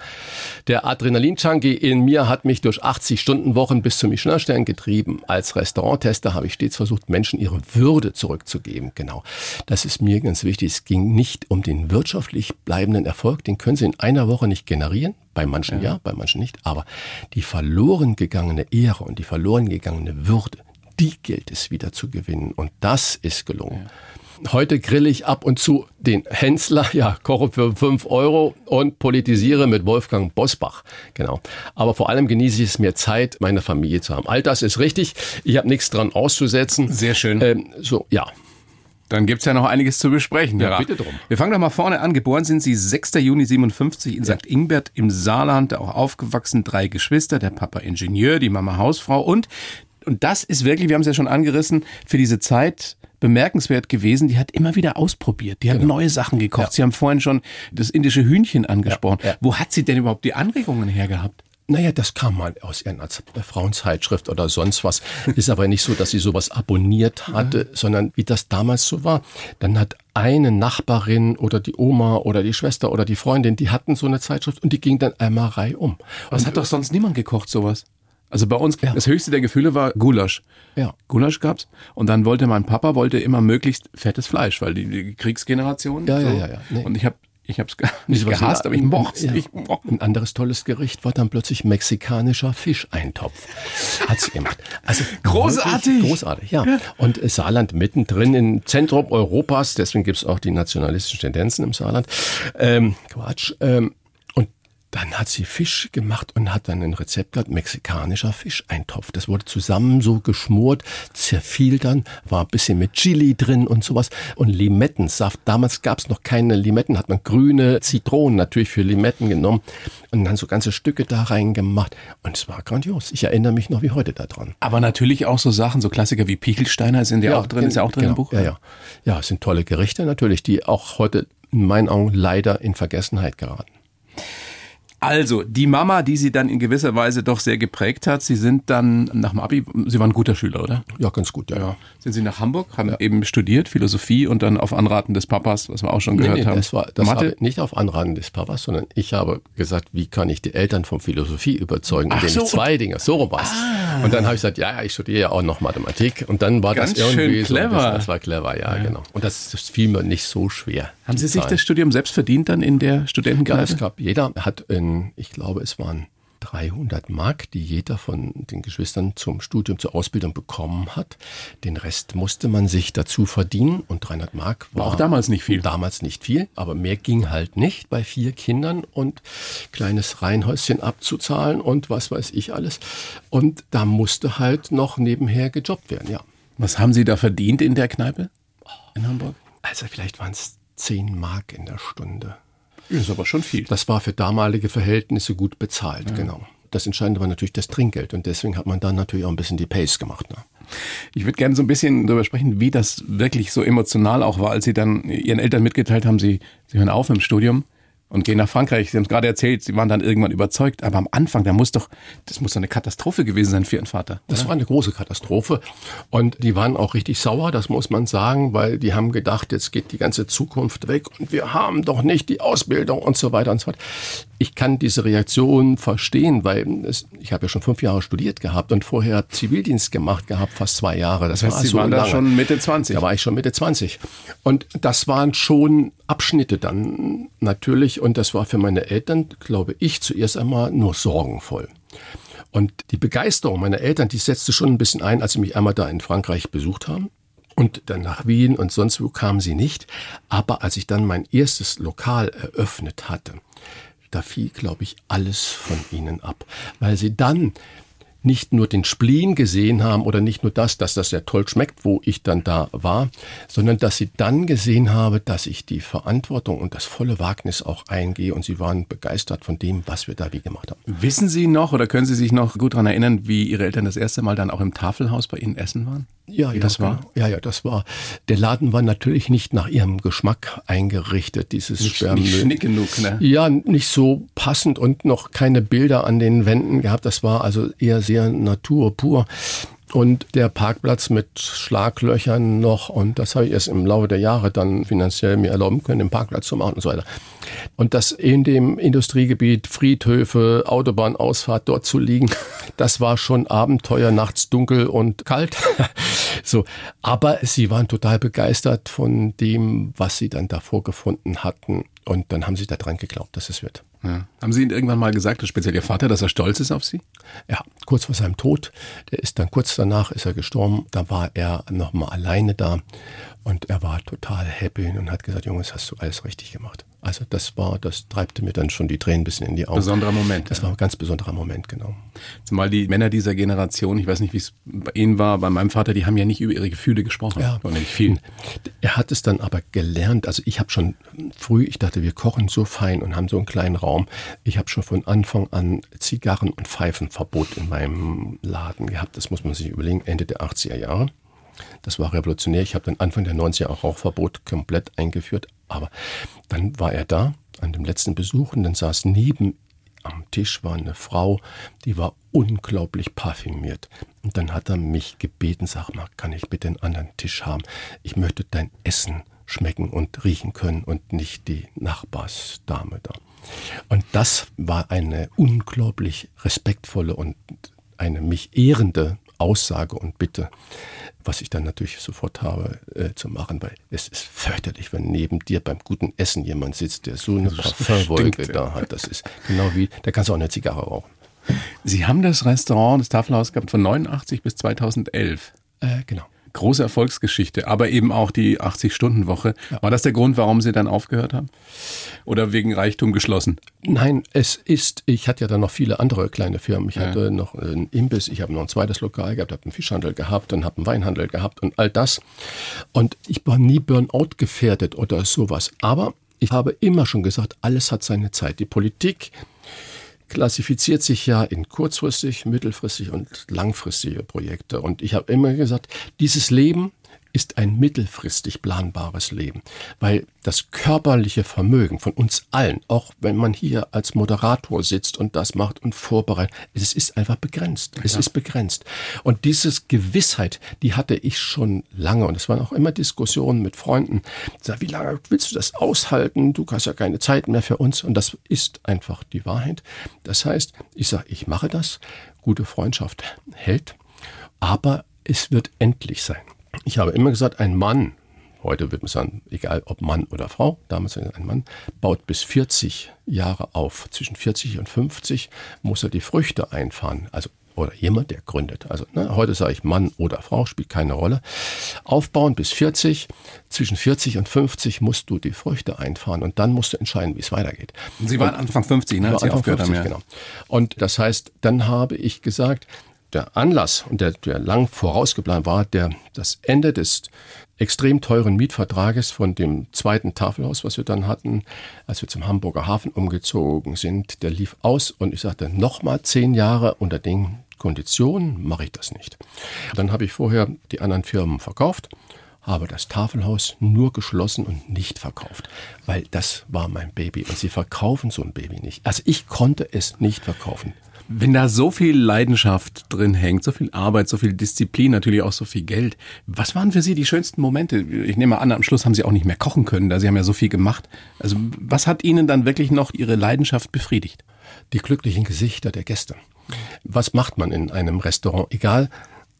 Der Adrenalin-Junkie in mir hat mich durch 80-Stunden-Wochen bis zum Michelin-Stern getrieben. Als Restauranttester habe ich stets versucht, Menschen ihre Würde zurückzugeben. Genau. Das ist mir ganz wichtig. Es ging nicht um den wirtschaftlich bleibenden Erfolg. Den können Sie in einer Woche nicht generieren. Bei manchen ja, ja bei manchen nicht. Aber die verloren gegangene Ehre und die verloren gegangene Würde, die gilt es wieder zu gewinnen. Und das ist gelungen. Ja. Heute grille ich ab und zu den Hensler, ja, koche für 5 Euro und politisiere mit Wolfgang Bosbach. Genau. Aber vor allem genieße ich es mir Zeit, meine Familie zu haben. All das ist richtig. Ich habe nichts dran auszusetzen. Sehr schön. Ähm, so, ja. Dann gibt's ja noch einiges zu besprechen. Ja, bitte drum. Wir fangen doch mal vorne an. Geboren sind Sie 6. Juni 57 in ja. St. Ingbert im Saarland, auch aufgewachsen, drei Geschwister, der Papa Ingenieur, die Mama Hausfrau und und das ist wirklich, wir haben es ja schon angerissen, für diese Zeit bemerkenswert gewesen. Die hat immer wieder ausprobiert. Die hat genau. neue Sachen gekocht. Ja. Sie haben vorhin schon das indische Hühnchen angesprochen. Ja. Ja. Wo hat sie denn überhaupt die Anregungen her gehabt? Naja, das kam mal aus einer Frauenzeitschrift oder sonst was. Ist aber nicht so, dass sie sowas abonniert hatte, ja. sondern wie das damals so war. Dann hat eine Nachbarin oder die Oma oder die Schwester oder die Freundin, die hatten so eine Zeitschrift und die ging dann einmal reihum. Was hat doch sonst niemand gekocht, sowas? Also bei uns, ja. das höchste der Gefühle war Gulasch. Ja. Gulasch gab's. Und dann wollte mein Papa wollte immer möglichst fettes Fleisch, weil die, die Kriegsgeneration. Ja, so. ja, ja, ja. Nee. Und ich habe ich habe es nicht gehasst, aber ich mochte ja. ich mochte. Ein anderes tolles Gericht war dann plötzlich mexikanischer Fischeintopf. Hat sie gemacht. Also großartig. Großartig, ja. Und Saarland mittendrin im Zentrum Europas, deswegen gibt's auch die nationalistischen Tendenzen im Saarland. Ähm, Quatsch. Ähm, dann hat sie Fisch gemacht und hat dann ein Rezept gehabt, mexikanischer Fischeintopf. Das wurde zusammen so geschmort, zerfiel dann, war ein bisschen mit Chili drin und sowas. Und Limettensaft. Damals gab es noch keine Limetten, hat man grüne Zitronen natürlich für Limetten genommen und dann so ganze Stücke da reingemacht. Und es war grandios. Ich erinnere mich noch wie heute daran. Aber natürlich auch so Sachen, so Klassiker wie Pichelsteiner sind ja auch drin, ist ja auch drin genau, im Buch. Ja, ja. Ja, es sind tolle Gerichte natürlich, die auch heute in meinen Augen leider in Vergessenheit geraten. Also, die Mama, die Sie dann in gewisser Weise doch sehr geprägt hat, Sie sind dann nach dem Abi, Sie waren ein guter Schüler, oder? Ja, ganz gut, ja. ja. Sind Sie nach Hamburg, haben ja. eben studiert, Philosophie und dann auf Anraten des Papas, was wir auch schon gehört nee, nee, haben. Das war, das Mathe? nicht auf Anraten des Papas, sondern ich habe gesagt, wie kann ich die Eltern von Philosophie überzeugen, indem so. ich zwei Dinge, so was. Ah. Und dann habe ich gesagt, ja, ich studiere ja auch noch Mathematik. Und dann war Ganz das irgendwie schön clever. So, das war clever, ja, ja, genau. Und das, das fiel mir nicht so schwer. Haben Sie sich das Studium selbst verdient dann in der Studentenkneipe? Ja, es gab, jeder hat in, ich glaube, es waren 300 Mark, die jeder von den Geschwistern zum Studium, zur Ausbildung bekommen hat. Den Rest musste man sich dazu verdienen und 300 Mark war, war auch damals nicht viel. Damals nicht viel, aber mehr ging halt nicht bei vier Kindern und kleines Reihenhäuschen abzuzahlen und was weiß ich alles. Und da musste halt noch nebenher gejobbt werden, ja. Was haben Sie da verdient in der Kneipe in Hamburg? Also vielleicht waren es 10 Mark in der Stunde. Das ist aber schon viel. Das war für damalige Verhältnisse gut bezahlt, ja. genau. Das Entscheidende war natürlich das Trinkgeld und deswegen hat man dann natürlich auch ein bisschen die Pace gemacht. Ne? Ich würde gerne so ein bisschen darüber sprechen, wie das wirklich so emotional auch war, als Sie dann Ihren Eltern mitgeteilt haben, Sie, Sie hören auf im Studium und gehen nach Frankreich. Sie haben es gerade erzählt, Sie waren dann irgendwann überzeugt, aber am Anfang, da muss doch, das muss doch eine Katastrophe gewesen sein für Ihren Vater. Oder? Das war eine große Katastrophe und die waren auch richtig sauer, das muss man sagen, weil die haben gedacht, jetzt geht die ganze Zukunft weg und wir haben doch nicht die Ausbildung und so weiter und so fort. Ich kann diese Reaktion verstehen, weil es, ich habe ja schon fünf Jahre studiert gehabt und vorher Zivildienst gemacht gehabt, fast zwei Jahre. Das, das heißt, war Sie so waren lange. da schon Mitte 20? Da war ich schon Mitte 20. Und das waren schon Abschnitte dann natürlich und das war für meine Eltern, glaube ich, zuerst einmal nur sorgenvoll. Und die Begeisterung meiner Eltern, die setzte schon ein bisschen ein, als sie mich einmal da in Frankreich besucht haben. Und dann nach Wien und sonst wo kamen sie nicht. Aber als ich dann mein erstes Lokal eröffnet hatte, da fiel, glaube ich, alles von ihnen ab, weil sie dann nicht nur den Spleen gesehen haben oder nicht nur das, dass das sehr toll schmeckt, wo ich dann da war, sondern dass sie dann gesehen habe, dass ich die Verantwortung und das volle Wagnis auch eingehe und sie waren begeistert von dem, was wir da wie gemacht haben. Wissen Sie noch oder können Sie sich noch gut daran erinnern, wie Ihre Eltern das erste Mal dann auch im Tafelhaus bei Ihnen essen waren? Ja, Wie das war? Genau. Ja, ja, das war. Der Laden war natürlich nicht nach ihrem Geschmack eingerichtet, dieses nicht, Sperrmüll. Nicht schnick genug, ne? Ja, nicht so passend und noch keine Bilder an den Wänden gehabt. Das war also eher sehr naturpur und der Parkplatz mit Schlaglöchern noch. Und das habe ich erst im Laufe der Jahre dann finanziell mir erlauben können, den Parkplatz zu machen und so weiter. Und das in dem Industriegebiet, Friedhöfe, Autobahnausfahrt dort zu liegen, das war schon Abenteuer, nachts dunkel und kalt. so. Aber sie waren total begeistert von dem, was sie dann davor gefunden hatten. Und dann haben sie daran geglaubt, dass es wird. Ja. Haben Sie Ihnen irgendwann mal gesagt, speziell Ihr Vater, dass er stolz ist auf Sie? Ja, kurz vor seinem Tod. Der ist dann kurz danach ist er gestorben. Da war er noch mal alleine da und er war total happy und hat gesagt, Jungs, hast du alles richtig gemacht. Also das war, das treibte mir dann schon die Tränen ein bisschen in die Augen. Besonderer Moment. Das war ein ganz besonderer Moment, genau. Zumal die Männer dieser Generation, ich weiß nicht, wie es bei Ihnen war, bei meinem Vater, die haben ja nicht über ihre Gefühle gesprochen. Ja, nicht viel. Er hat es dann aber gelernt. Also ich habe schon früh, ich dachte, wir kochen so fein und haben so einen kleinen Raum. Ich habe schon von Anfang an Zigarren- und Pfeifenverbot in meinem Laden gehabt. Das muss man sich überlegen, Ende der 80er Jahre. Das war revolutionär. Ich habe dann Anfang der 90er auch Rauchverbot komplett eingeführt. Aber dann war er da an dem letzten Besuch und dann saß neben am Tisch war eine Frau, die war unglaublich parfümiert. Und dann hat er mich gebeten, sag mal, kann ich bitte einen anderen Tisch haben? Ich möchte dein Essen schmecken und riechen können und nicht die Nachbarsdame da. Und das war eine unglaublich respektvolle und eine mich ehrende Aussage und Bitte, was ich dann natürlich sofort habe äh, zu machen, weil es ist fürchterlich, wenn neben dir beim guten Essen jemand sitzt, der so eine Parfumwolke da hat. Das ist genau wie, da kannst du auch eine Zigarre rauchen. Sie haben das Restaurant, das Tafelhaus gehabt von 89 bis 2011. Äh, genau große Erfolgsgeschichte, aber eben auch die 80-Stunden-Woche. Ja. War das der Grund, warum Sie dann aufgehört haben? Oder wegen Reichtum geschlossen? Nein, es ist, ich hatte ja dann noch viele andere kleine Firmen. Ich ja. hatte noch einen Imbiss, ich habe noch ein zweites Lokal gehabt, habe einen Fischhandel gehabt und habe einen Weinhandel gehabt und all das. Und ich war nie Burnout gefährdet oder sowas. Aber ich habe immer schon gesagt, alles hat seine Zeit. Die Politik klassifiziert sich ja in kurzfristig, mittelfristig und langfristige Projekte. Und ich habe immer gesagt, dieses Leben ist ein mittelfristig planbares Leben, weil das körperliche Vermögen von uns allen, auch wenn man hier als Moderator sitzt und das macht und vorbereitet, es ist einfach begrenzt. Es ja. ist begrenzt. Und dieses Gewissheit, die hatte ich schon lange und es waren auch immer Diskussionen mit Freunden. Sag, wie lange willst du das aushalten? Du hast ja keine Zeit mehr für uns und das ist einfach die Wahrheit. Das heißt, ich sage, ich mache das. Gute Freundschaft hält, aber es wird endlich sein. Ich habe immer gesagt, ein Mann, heute wird man sagen, egal ob Mann oder Frau, damals ein Mann, baut bis 40 Jahre auf. Zwischen 40 und 50 muss er die Früchte einfahren. Also oder jemand, der gründet. Also ne, heute sage ich Mann oder Frau, spielt keine Rolle. Aufbauen bis 40, zwischen 40 und 50 musst du die Früchte einfahren und dann musst du entscheiden, wie es weitergeht. Sie waren und, Anfang 50, ne? Als Sie aufgehört 50, haben, ja. genau. Und das heißt, dann habe ich gesagt, der Anlass und der, der lang vorausgeplant war, der, das Ende des extrem teuren Mietvertrages von dem zweiten Tafelhaus, was wir dann hatten, als wir zum Hamburger Hafen umgezogen sind, der lief aus und ich sagte, nochmal zehn Jahre unter den Konditionen mache ich das nicht. Dann habe ich vorher die anderen Firmen verkauft, habe das Tafelhaus nur geschlossen und nicht verkauft, weil das war mein Baby und sie verkaufen so ein Baby nicht. Also ich konnte es nicht verkaufen. Wenn da so viel Leidenschaft drin hängt, so viel Arbeit, so viel Disziplin, natürlich auch so viel Geld, was waren für Sie die schönsten Momente? Ich nehme an, am Schluss haben Sie auch nicht mehr kochen können, da Sie haben ja so viel gemacht. Also was hat Ihnen dann wirklich noch Ihre Leidenschaft befriedigt? Die glücklichen Gesichter der Gäste. Was macht man in einem Restaurant, egal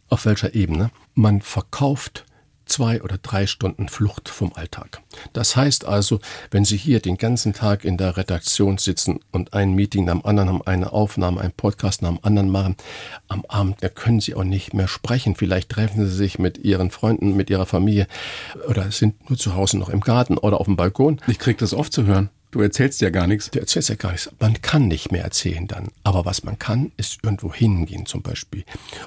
auf welcher Ebene? Man verkauft zwei oder drei Stunden Flucht vom Alltag. Das heißt also, wenn Sie hier den ganzen Tag in der Redaktion sitzen und ein Meeting nach dem anderen haben, eine Aufnahme, einen Podcast nach dem anderen machen, am Abend da können Sie auch nicht mehr sprechen. Vielleicht treffen Sie sich mit Ihren Freunden, mit Ihrer Familie oder sind nur zu Hause noch im Garten oder auf dem Balkon. Ich kriege das oft zu hören. Du erzählst ja gar nichts. Du erzählst ja gar nichts. Man kann nicht mehr erzählen dann. Aber was man kann, ist irgendwo hingehen zum Beispiel.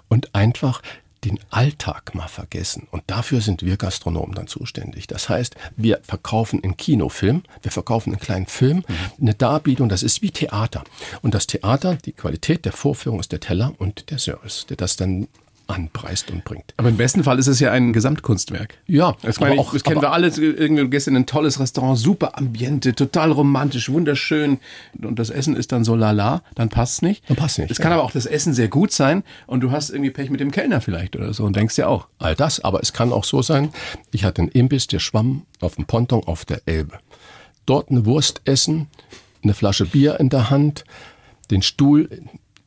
Und einfach den Alltag mal vergessen. Und dafür sind wir Gastronomen dann zuständig. Das heißt, wir verkaufen einen Kinofilm, wir verkaufen einen kleinen Film, mhm. eine Darbietung, das ist wie Theater. Und das Theater, die Qualität der Vorführung ist der Teller und der Service, der das dann anpreist und bringt. Aber im besten Fall ist es ja ein Gesamtkunstwerk. Ja, das, meine, auch, das kennen wir alle. Irgendwie gestern ein tolles Restaurant, super Ambiente, total romantisch, wunderschön. Und das Essen ist dann so lala, dann passt es nicht. Dann passt nicht. Es kann aber auch das Essen sehr gut sein und du hast irgendwie Pech mit dem Kellner vielleicht oder so und denkst ja auch. All das, aber es kann auch so sein, ich hatte einen Imbiss, der schwamm auf dem Ponton auf der Elbe. Dort eine Wurst essen, eine Flasche Bier in der Hand, den Stuhl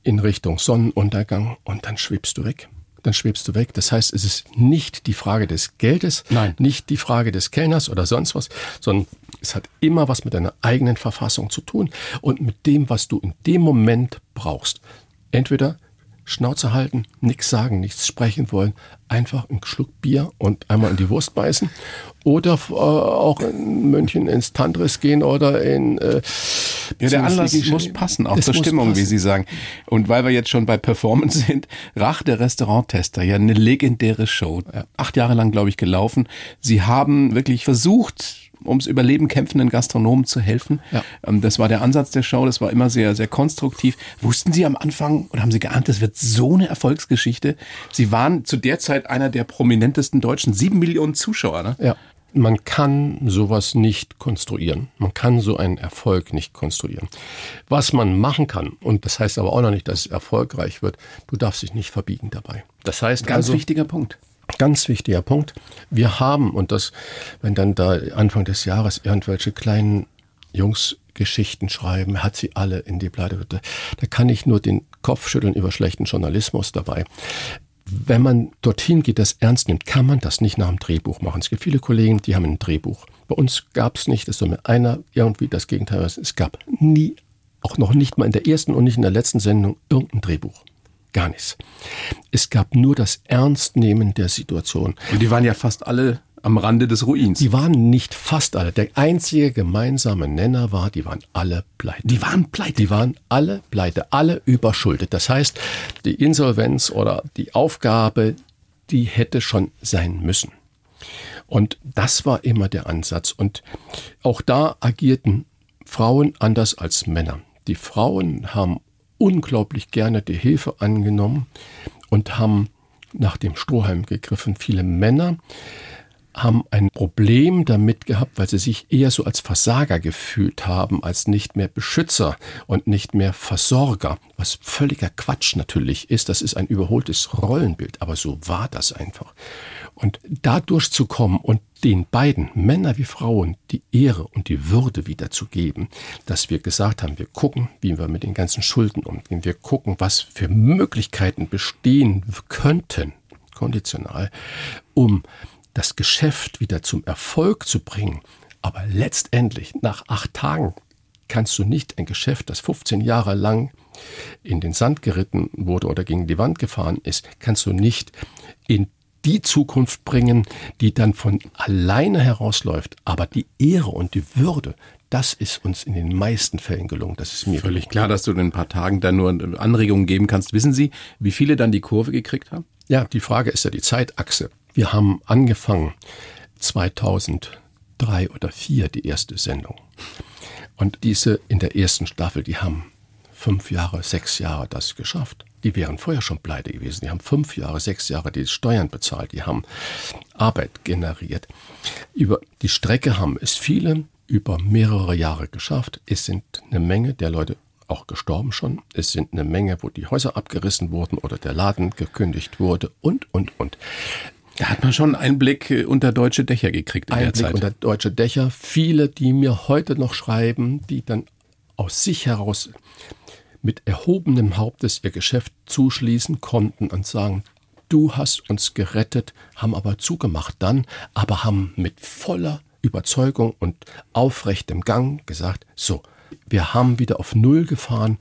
in Richtung Sonnenuntergang und dann schwebst du weg dann schwebst du weg. Das heißt, es ist nicht die Frage des Geldes, Nein. nicht die Frage des Kellners oder sonst was, sondern es hat immer was mit deiner eigenen Verfassung zu tun und mit dem, was du in dem Moment brauchst. Entweder Schnauze halten, nichts sagen, nichts sprechen wollen, einfach einen Schluck Bier und einmal in die Wurst beißen oder äh, auch in München ins Tantris gehen oder in äh, ja, der Anlass muss passen, auch zur Stimmung, passen. wie Sie sagen. Und weil wir jetzt schon bei Performance sind, Rach der Restauranttester, ja eine legendäre Show, acht Jahre lang glaube ich gelaufen. Sie haben wirklich versucht ums Überleben kämpfenden Gastronomen zu helfen. Ja. Ähm, das war der Ansatz der Show, das war immer sehr, sehr konstruktiv. Wussten Sie am Anfang oder haben Sie geahnt, das wird so eine Erfolgsgeschichte? Sie waren zu der Zeit einer der prominentesten Deutschen, sieben Millionen Zuschauer. Ne? Ja. man kann sowas nicht konstruieren. Man kann so einen Erfolg nicht konstruieren. Was man machen kann, und das heißt aber auch noch nicht, dass es erfolgreich wird, du darfst dich nicht verbiegen dabei. Das heißt ganz also, wichtiger Punkt. Ganz wichtiger Punkt. Wir haben, und das, wenn dann da Anfang des Jahres irgendwelche kleinen Jungs Geschichten schreiben, hat sie alle in die Pleite. Da kann ich nur den Kopf schütteln über schlechten Journalismus dabei wenn man dorthin geht, das ernst nimmt, kann man das nicht nach dem Drehbuch machen. Es gibt viele Kollegen, die haben ein Drehbuch. Bei uns gab es nicht, es soll mir einer irgendwie das Gegenteil. Es gab nie, auch noch nicht mal in der ersten und nicht in der letzten Sendung, irgendein Drehbuch. Gar nichts. Es gab nur das Ernstnehmen der Situation. Und die waren ja fast alle am Rande des Ruins. Die waren nicht fast alle. Der einzige gemeinsame Nenner war, die waren alle pleite. Die waren pleite. Die waren alle pleite, alle überschuldet. Das heißt, die Insolvenz oder die Aufgabe, die hätte schon sein müssen. Und das war immer der Ansatz. Und auch da agierten Frauen anders als Männer. Die Frauen haben unglaublich gerne die Hilfe angenommen und haben nach dem Strohhalm gegriffen. Viele Männer haben ein Problem damit gehabt, weil sie sich eher so als Versager gefühlt haben, als nicht mehr Beschützer und nicht mehr Versorger, was völliger Quatsch natürlich ist. Das ist ein überholtes Rollenbild, aber so war das einfach. Und da durchzukommen und den beiden, Männer wie Frauen, die Ehre und die Würde wiederzugeben, dass wir gesagt haben, wir gucken, wie wir mit den ganzen Schulden umgehen, wir gucken, was für Möglichkeiten bestehen könnten, konditional, um das Geschäft wieder zum Erfolg zu bringen. Aber letztendlich, nach acht Tagen, kannst du nicht ein Geschäft, das 15 Jahre lang in den Sand geritten wurde oder gegen die Wand gefahren ist, kannst du nicht in die Zukunft bringen, die dann von alleine herausläuft. Aber die Ehre und die Würde, das ist uns in den meisten Fällen gelungen. Das ist mir völlig gelungen. klar, dass du in ein paar Tagen dann nur Anregungen geben kannst. Wissen Sie, wie viele dann die Kurve gekriegt haben? Ja, die Frage ist ja die Zeitachse. Wir haben angefangen 2003 oder 2004 die erste Sendung. Und diese in der ersten Staffel, die haben fünf Jahre, sechs Jahre das geschafft. Die wären vorher schon pleite gewesen. Die haben fünf Jahre, sechs Jahre die Steuern bezahlt. Die haben Arbeit generiert. Über die Strecke haben es viele über mehrere Jahre geschafft. Es sind eine Menge der Leute auch gestorben schon. Es sind eine Menge, wo die Häuser abgerissen wurden oder der Laden gekündigt wurde und, und, und. Da hat man schon einen Blick äh, unter deutsche Dächer gekriegt in Ein der Zeit. unter deutsche Dächer. Viele, die mir heute noch schreiben, die dann aus sich heraus mit erhobenem Hauptes ihr Geschäft zuschließen konnten und sagen, du hast uns gerettet, haben aber zugemacht dann, aber haben mit voller Überzeugung und aufrechtem Gang gesagt, so, wir haben wieder auf Null gefahren,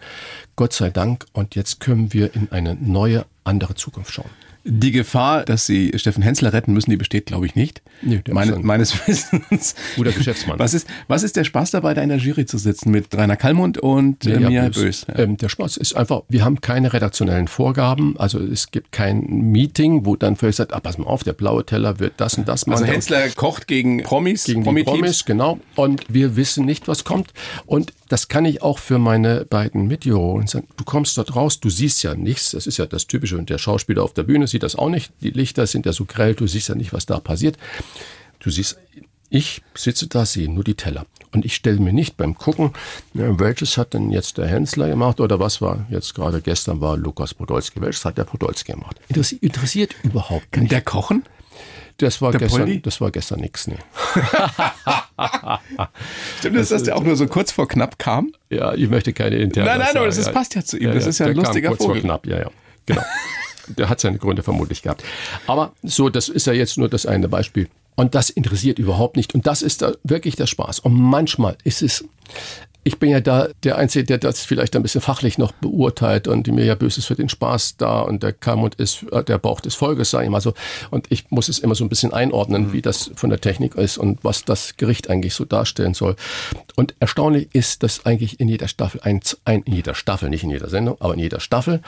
Gott sei Dank, und jetzt können wir in eine neue, andere Zukunft schauen. Die Gefahr, dass Sie Steffen Hensler retten müssen, die besteht, glaube ich, nicht. Nee, Meine, meines Wissens. Guter Geschäftsmann. Was ist, was ist der Spaß dabei, da in der Jury zu sitzen mit Rainer Kallmund und äh, Mia Bös? Bös ja. ähm, der Spaß ist einfach, wir haben keine redaktionellen Vorgaben. Also es gibt kein Meeting, wo dann vielleicht sagt, ah, pass mal auf, der blaue Teller wird das und das machen. Also Hensler kocht gegen Promis, gegen Promi Promis, genau. Und wir wissen nicht, was kommt. Und das kann ich auch für meine beiden Mitjuroren sagen. Du kommst dort raus, du siehst ja nichts. Das ist ja das Typische. Und der Schauspieler auf der Bühne sieht das auch nicht. Die Lichter sind ja so grell, du siehst ja nicht, was da passiert. Du siehst, ich sitze da, sehe nur die Teller. Und ich stelle mir nicht beim Gucken, welches hat denn jetzt der Hensler gemacht oder was war jetzt gerade gestern war Lukas Podolski. Welches hat der Podolski gemacht? Interessiert, interessiert überhaupt Kann der kochen? Das war, gestern, das war gestern nichts, ne. Stimmt das, dass der auch nur so kurz vor knapp kam? Ja, ich möchte keine interne Nein, nein, aber das ist, passt ja zu ihm. Ja, das ist ja ein lustiger kurz Vogel. Vor knapp, ja, ja. Genau. der hat seine Gründe vermutlich gehabt. Aber so, das ist ja jetzt nur das eine Beispiel. Und das interessiert überhaupt nicht. Und das ist da wirklich der Spaß. Und manchmal ist es, ich bin ja da der Einzige, der das vielleicht ein bisschen fachlich noch beurteilt und mir ja Böses für den Spaß da und der Kamut ist äh, der Bauch des Volkes, sage ich mal so. Und ich muss es immer so ein bisschen einordnen, mhm. wie das von der Technik ist und was das Gericht eigentlich so darstellen soll. Und erstaunlich ist, dass eigentlich in jeder Staffel, ein, ein, in jeder Staffel, nicht in jeder Sendung, aber in jeder Staffel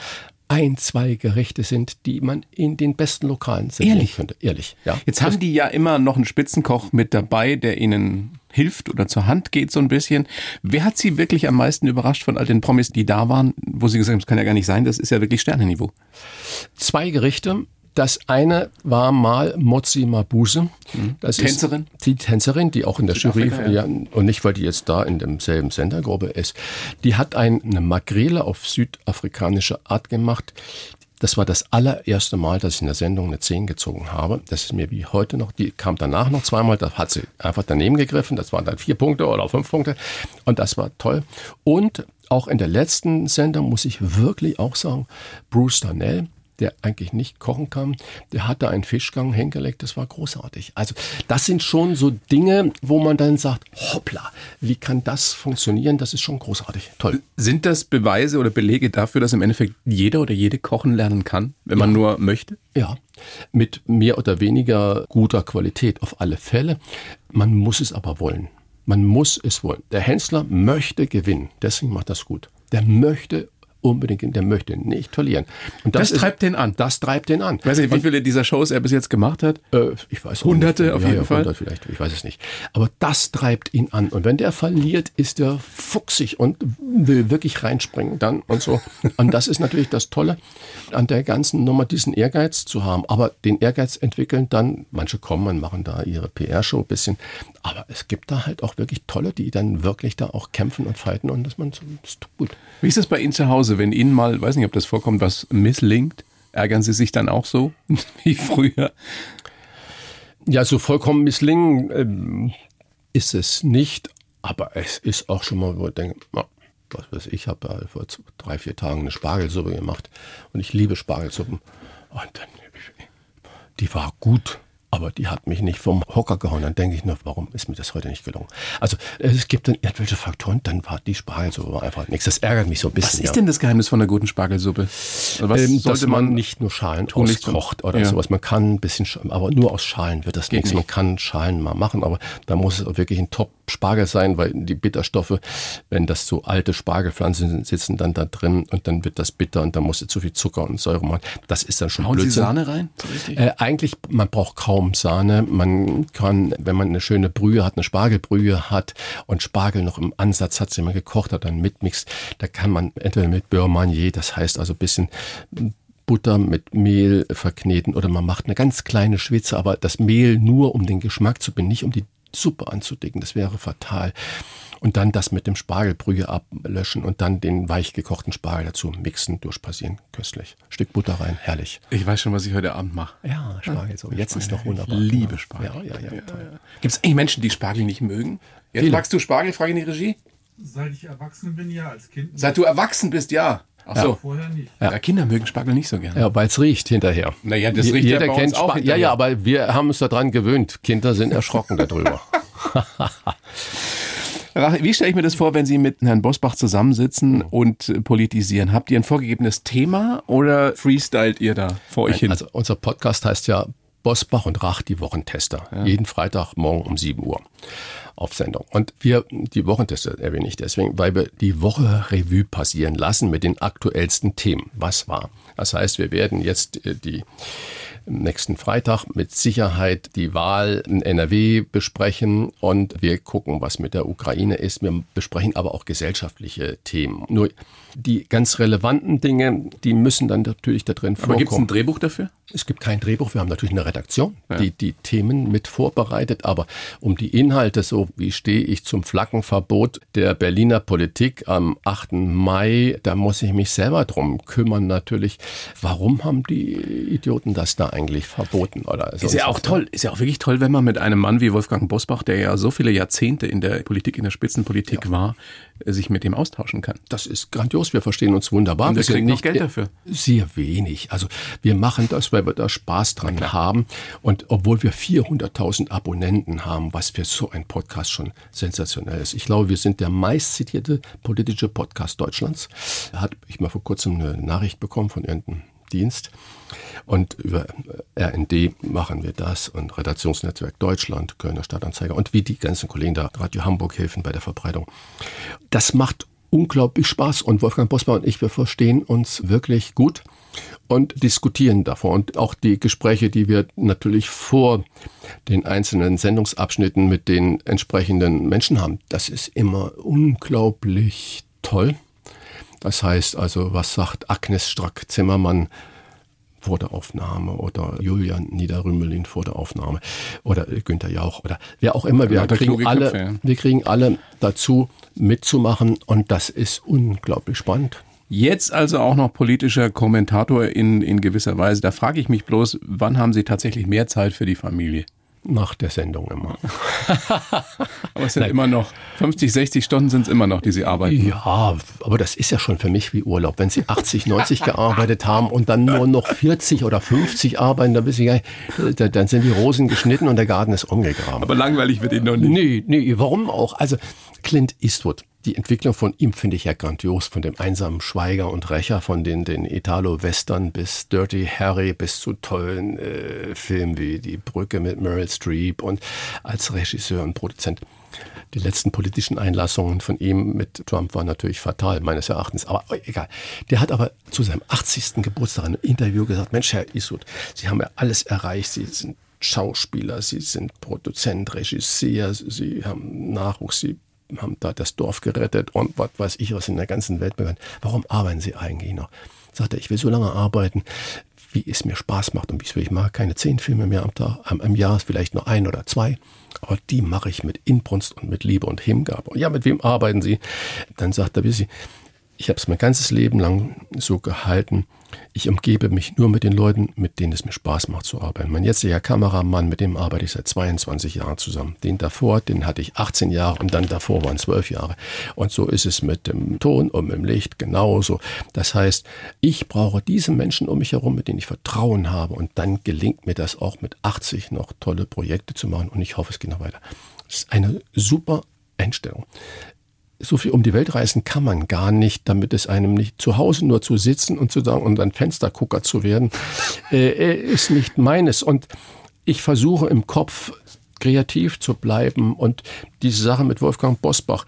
ein, zwei Gerichte sind, die man in den besten Lokalen servieren Ehrlich? könnte. Ehrlich, ja. Jetzt haben die ja immer noch einen Spitzenkoch mit dabei, der ihnen hilft oder zur Hand geht so ein bisschen. Wer hat Sie wirklich am meisten überrascht von all den Promis, die da waren, wo Sie gesagt haben, das kann ja gar nicht sein, das ist ja wirklich Sternenniveau? Zwei Gerichte, Das eine war mal Mozi Mabuse. Das Tänzerin? die Tänzerin, die auch in der Jury, ja. und nicht, weil die jetzt da in demselben Sendergruppe ist. Die hat eine Makrele auf südafrikanische Art gemacht. Das war das allererste Mal, dass ich in der Sendung eine 10 gezogen habe. Das ist mir wie heute noch, die kam danach noch zweimal, da hat sie einfach daneben gegriffen. Das waren dann vier Punkte oder fünf Punkte. Und das war toll. Und auch in der letzten Sendung muss ich wirklich auch sagen, Bruce Darnell, der eigentlich nicht kochen kann, der hatte einen Fischgang hingelegt, das war großartig. Also das sind schon so Dinge, wo man dann sagt, hoppla, wie kann das funktionieren? Das ist schon großartig, toll. Sind das Beweise oder Belege dafür, dass im Endeffekt jeder oder jede kochen lernen kann, wenn man nur möchte? Ja, mit mehr oder weniger guter Qualität auf alle Fälle. Man muss es aber wollen. Man muss es wollen. Der Hensler möchte gewinnen, deswegen macht das gut. Der möchte unbedingt, der möchte nicht verlieren. Und das, das treibt ist, den an. Das treibt den an. Weiß nicht, wie viele dieser Shows er bis jetzt gemacht hat? Äh, ich weiß Hunderte nicht. auf ja, jeden ja, Fall. 100 vielleicht, ich weiß es nicht. Aber das treibt ihn an. Und wenn der verliert, ist er fuchsig und will wirklich reinspringen dann und so. Und das ist natürlich das Tolle an der ganzen Nummer, diesen Ehrgeiz zu haben. Aber den Ehrgeiz entwickeln dann, manche kommen und machen da ihre PR-Show ein bisschen. Aber es gibt da halt auch wirklich Tolle, die dann wirklich da auch kämpfen und fighten und dass man so, das tut gut. Wie ist das bei Ihnen zu Hause, wenn Ihnen mal, weiß nicht, ob das vorkommt, was misslingt? Ärgern Sie sich dann auch so wie früher? Ja, so vollkommen misslingen ähm, ist es nicht, aber es ist auch schon mal, wo ich denke, was weiß ich, habe vor drei, vier Tagen eine Spargelsuppe gemacht und ich liebe Spargelsuppen. Und dann, die war gut aber die hat mich nicht vom Hocker gehauen. Dann denke ich nur, warum ist mir das heute nicht gelungen? Also es gibt dann irgendwelche Faktoren, dann war die Spargelsuppe einfach nichts. Das ärgert mich so ein bisschen. Was ist ja. denn das Geheimnis von einer guten Spargelsuppe? Was ähm, sollte man, man nicht nur Schalen auskocht oder ja. sowas. Man kann ein bisschen, aber nur aus Schalen wird das nichts. Man kann Schalen mal machen, aber da muss es wirklich ein Top Spargel sein, weil die Bitterstoffe, wenn das so alte Spargelpflanzen sind, sitzen dann da drin und dann wird das bitter und dann muss zu viel Zucker und Säure machen. Das ist dann schon Hauen Blödsinn. Sie Sahne rein? Äh, eigentlich, man braucht kaum Sahne. Man kann, wenn man eine schöne Brühe hat, eine Spargelbrühe hat und Spargel noch im Ansatz hat, den man gekocht hat, dann mitmixt, da kann man entweder mit Beurre Manier, das heißt also ein bisschen Butter mit Mehl verkneten oder man macht eine ganz kleine Schwitze, aber das Mehl nur um den Geschmack zu binden, nicht um die Suppe anzudicken. Das wäre fatal. Und dann das mit dem Spargelbrühe ablöschen und dann den weich gekochten Spargel dazu mixen, durchpassieren. Köstlich. Stück Butter rein, herrlich. Ich weiß schon, was ich heute Abend mache. Ja, Spargel so. Jetzt Spargel. ist doch wunderbar. Ich liebe. Spargel. Ja, ja, ja. ja, ja. Gibt es eigentlich Menschen, die Spargel nicht mögen? Jetzt Viele. magst du Spargel? Frage in die Regie. Seit ich erwachsen bin, ja, als Kind. Seit du erwachsen bist, ja. Ach so. Vorher nicht. Ja. Kinder mögen Spargel nicht so gerne. Ja, weil es riecht hinterher. Naja, das riecht Jeder ja kennt auch Ja, ja, aber wir haben uns daran gewöhnt. Kinder sind erschrocken darüber. Wie stelle ich mir das vor, wenn Sie mit Herrn Bosbach zusammensitzen und politisieren? Habt ihr ein vorgegebenes Thema oder freestylt ihr da vor euch hin? Also unser Podcast heißt ja Bosbach und Rach, die Wochentester. Ja. Jeden Freitagmorgen um 7 Uhr auf Sendung. Und wir, die Wochentester erwähne ich deswegen, weil wir die Woche Revue passieren lassen mit den aktuellsten Themen. Was war? Das heißt, wir werden jetzt äh, die nächsten Freitag mit Sicherheit die Wahl in NRW besprechen und wir gucken, was mit der Ukraine ist. Wir besprechen aber auch gesellschaftliche Themen. Nur die ganz relevanten Dinge, die müssen dann natürlich da drin vorkommen. Aber gibt es ein Drehbuch dafür? Es gibt kein Drehbuch. Wir haben natürlich eine Redaktion, ja. die die Themen mit vorbereitet. Aber um die Inhalte, so wie stehe ich zum Flaggenverbot der Berliner Politik am 8. Mai, da muss ich mich selber drum kümmern natürlich. Warum haben die Idioten das da eigentlich verboten? Oder ist ja auch toll. Ist ja auch wirklich toll, wenn man mit einem Mann wie Wolfgang Bosbach, der ja so viele Jahrzehnte in der Politik, in der Spitzenpolitik ja. war, sich mit dem austauschen kann. Das ist grandios. Wir verstehen uns wunderbar. Und wir kriegen nicht Geld dafür. Sehr wenig. Also wir machen das, weil wir da Spaß dran haben. Und obwohl wir 400.000 Abonnenten haben, was für so ein Podcast schon sensationell ist. Ich glaube, wir sind der meistzitierte politische Podcast Deutschlands. Da hat ich mal vor kurzem eine Nachricht bekommen von irgendeinem Dienst. Und über RND machen wir das und Redaktionsnetzwerk Deutschland, Kölner Stadtanzeiger und wie die ganzen Kollegen da, Radio Hamburg helfen bei der Verbreitung. Das macht unglaublich Spaß und Wolfgang Bosbach und ich, wir verstehen uns wirklich gut und diskutieren davor. Und auch die Gespräche, die wir natürlich vor den einzelnen Sendungsabschnitten mit den entsprechenden Menschen haben, das ist immer unglaublich toll. Das heißt also, was sagt Agnes Strack-Zimmermann vor der Aufnahme oder Julian Niederrümelin vor der Aufnahme oder Günther Jauch oder wer auch immer. Wir kriegen, alle, wir kriegen alle dazu mitzumachen und das ist unglaublich spannend. Jetzt also auch noch politischer Kommentator in, in gewisser Weise. Da frage ich mich bloß, wann haben Sie tatsächlich mehr Zeit für die Familie? Nach der Sendung immer. aber es sind Nein. immer noch 50, 60 Stunden sind es immer noch, die Sie arbeiten. Ja, aber das ist ja schon für mich wie Urlaub. Wenn Sie 80, 90 gearbeitet haben und dann nur noch 40 oder 50 arbeiten, dann, wissen Sie, dann sind die Rosen geschnitten und der Garten ist umgegraben. Aber langweilig wird Ihnen noch nicht. Nee, nee, warum auch? Also Clint Eastwood die Entwicklung von ihm finde ich ja grandios, von dem einsamen Schweiger und Rächer, von den, den Italo-Western bis Dirty Harry, bis zu tollen äh, Filmen wie Die Brücke mit Meryl Streep und als Regisseur und Produzent. Die letzten politischen Einlassungen von ihm mit Trump waren natürlich fatal, meines Erachtens. Aber egal. Der hat aber zu seinem 80. Geburtstag in einem Interview gesagt, Mensch, Herr Eastwood, Sie haben ja alles erreicht. Sie sind Schauspieler, Sie sind Produzent, Regisseur, Sie haben Nachwuchs, Sie haben da das Dorf gerettet und was weiß ich, was in der ganzen Welt begann. Warum arbeiten Sie eigentlich noch? Sagt er, ich will so lange arbeiten, wie es mir Spaß macht und wie es will. Ich mache keine zehn Filme mehr am Tag, am, Jahr, vielleicht nur ein oder zwei. Aber die mache ich mit Inbrunst und mit Liebe und Hingabe. Ja, mit wem arbeiten Sie? Dann sagt er, wie Sie, ich habe es mein ganzes Leben lang so gehalten. Ich umgebe mich nur mit den Leuten, mit denen es mir Spaß macht zu arbeiten. Mein jetziger Kameramann, mit dem arbeite ich seit 22 Jahren zusammen. Den davor, den hatte ich 18 Jahre und dann davor waren 12 Jahre. Und so ist es mit dem Ton und mit dem Licht genauso. Das heißt, ich brauche diese Menschen um mich herum, mit denen ich Vertrauen habe. Und dann gelingt mir das auch mit 80 noch tolle Projekte zu machen. Und ich hoffe, es geht noch weiter. Das ist eine super Einstellung so viel um die Welt reisen kann man gar nicht, damit es einem nicht zu Hause nur zu sitzen und zu sagen und ein Fenstergucker zu werden, äh, ist nicht meines. Und ich versuche im Kopf kreativ zu bleiben und diese Sache mit Wolfgang Bosbach,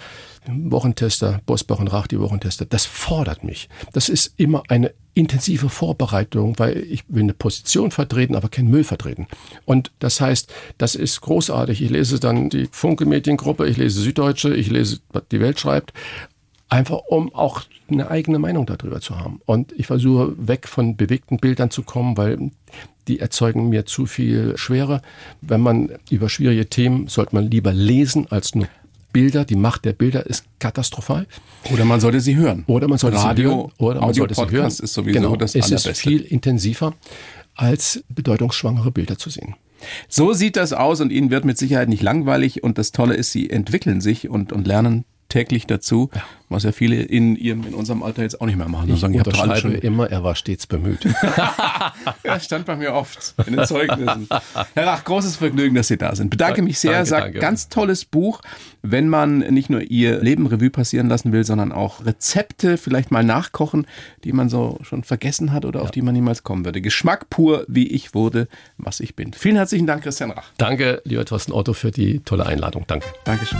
Wochentester, Bosbach und Rach, die Wochentester, das fordert mich. Das ist immer eine intensive Vorbereitung, weil ich will eine Position vertreten, aber keinen Müll vertreten. Und das heißt, das ist großartig. Ich lese dann die Funke Mediengruppe, ich lese Süddeutsche, ich lese, was die Welt schreibt, einfach um auch eine eigene Meinung darüber zu haben. Und ich versuche weg von bewegten Bildern zu kommen, weil die erzeugen mir zu viel Schwere. Wenn man über schwierige Themen, sollte man lieber lesen als nur Bilder, die Macht der Bilder ist katastrophal. Oder man sollte sie hören. Oder man sollte Radio, sie hören. Oder man sollte sie hören. ist sowieso genau, das es ist viel intensiver, als bedeutungsschwangere Bilder zu sehen. So sieht das aus und Ihnen wird mit Sicherheit nicht langweilig und das Tolle ist, Sie entwickeln sich und, und lernen täglich dazu, ja. was ja viele in ihrem, in unserem Alter jetzt auch nicht mehr machen. Ich sagen, ich unterschreibe schon immer, er war stets bemüht. ja, stand bei mir oft in den Zeugnissen. Herr Rach, großes Vergnügen, dass Sie da sind. Bedanke mich sehr, danke, sagt danke. ganz tolles Buch, wenn man nicht nur Ihr Leben Revue passieren lassen will, sondern auch Rezepte vielleicht mal nachkochen, die man so schon vergessen hat oder ja. auf die man niemals kommen würde. Geschmack pur, wie ich wurde, was ich bin. Vielen herzlichen Dank, Christian Rach. Danke, lieber Thorsten Otto, für die tolle Einladung. Danke. Dankeschön.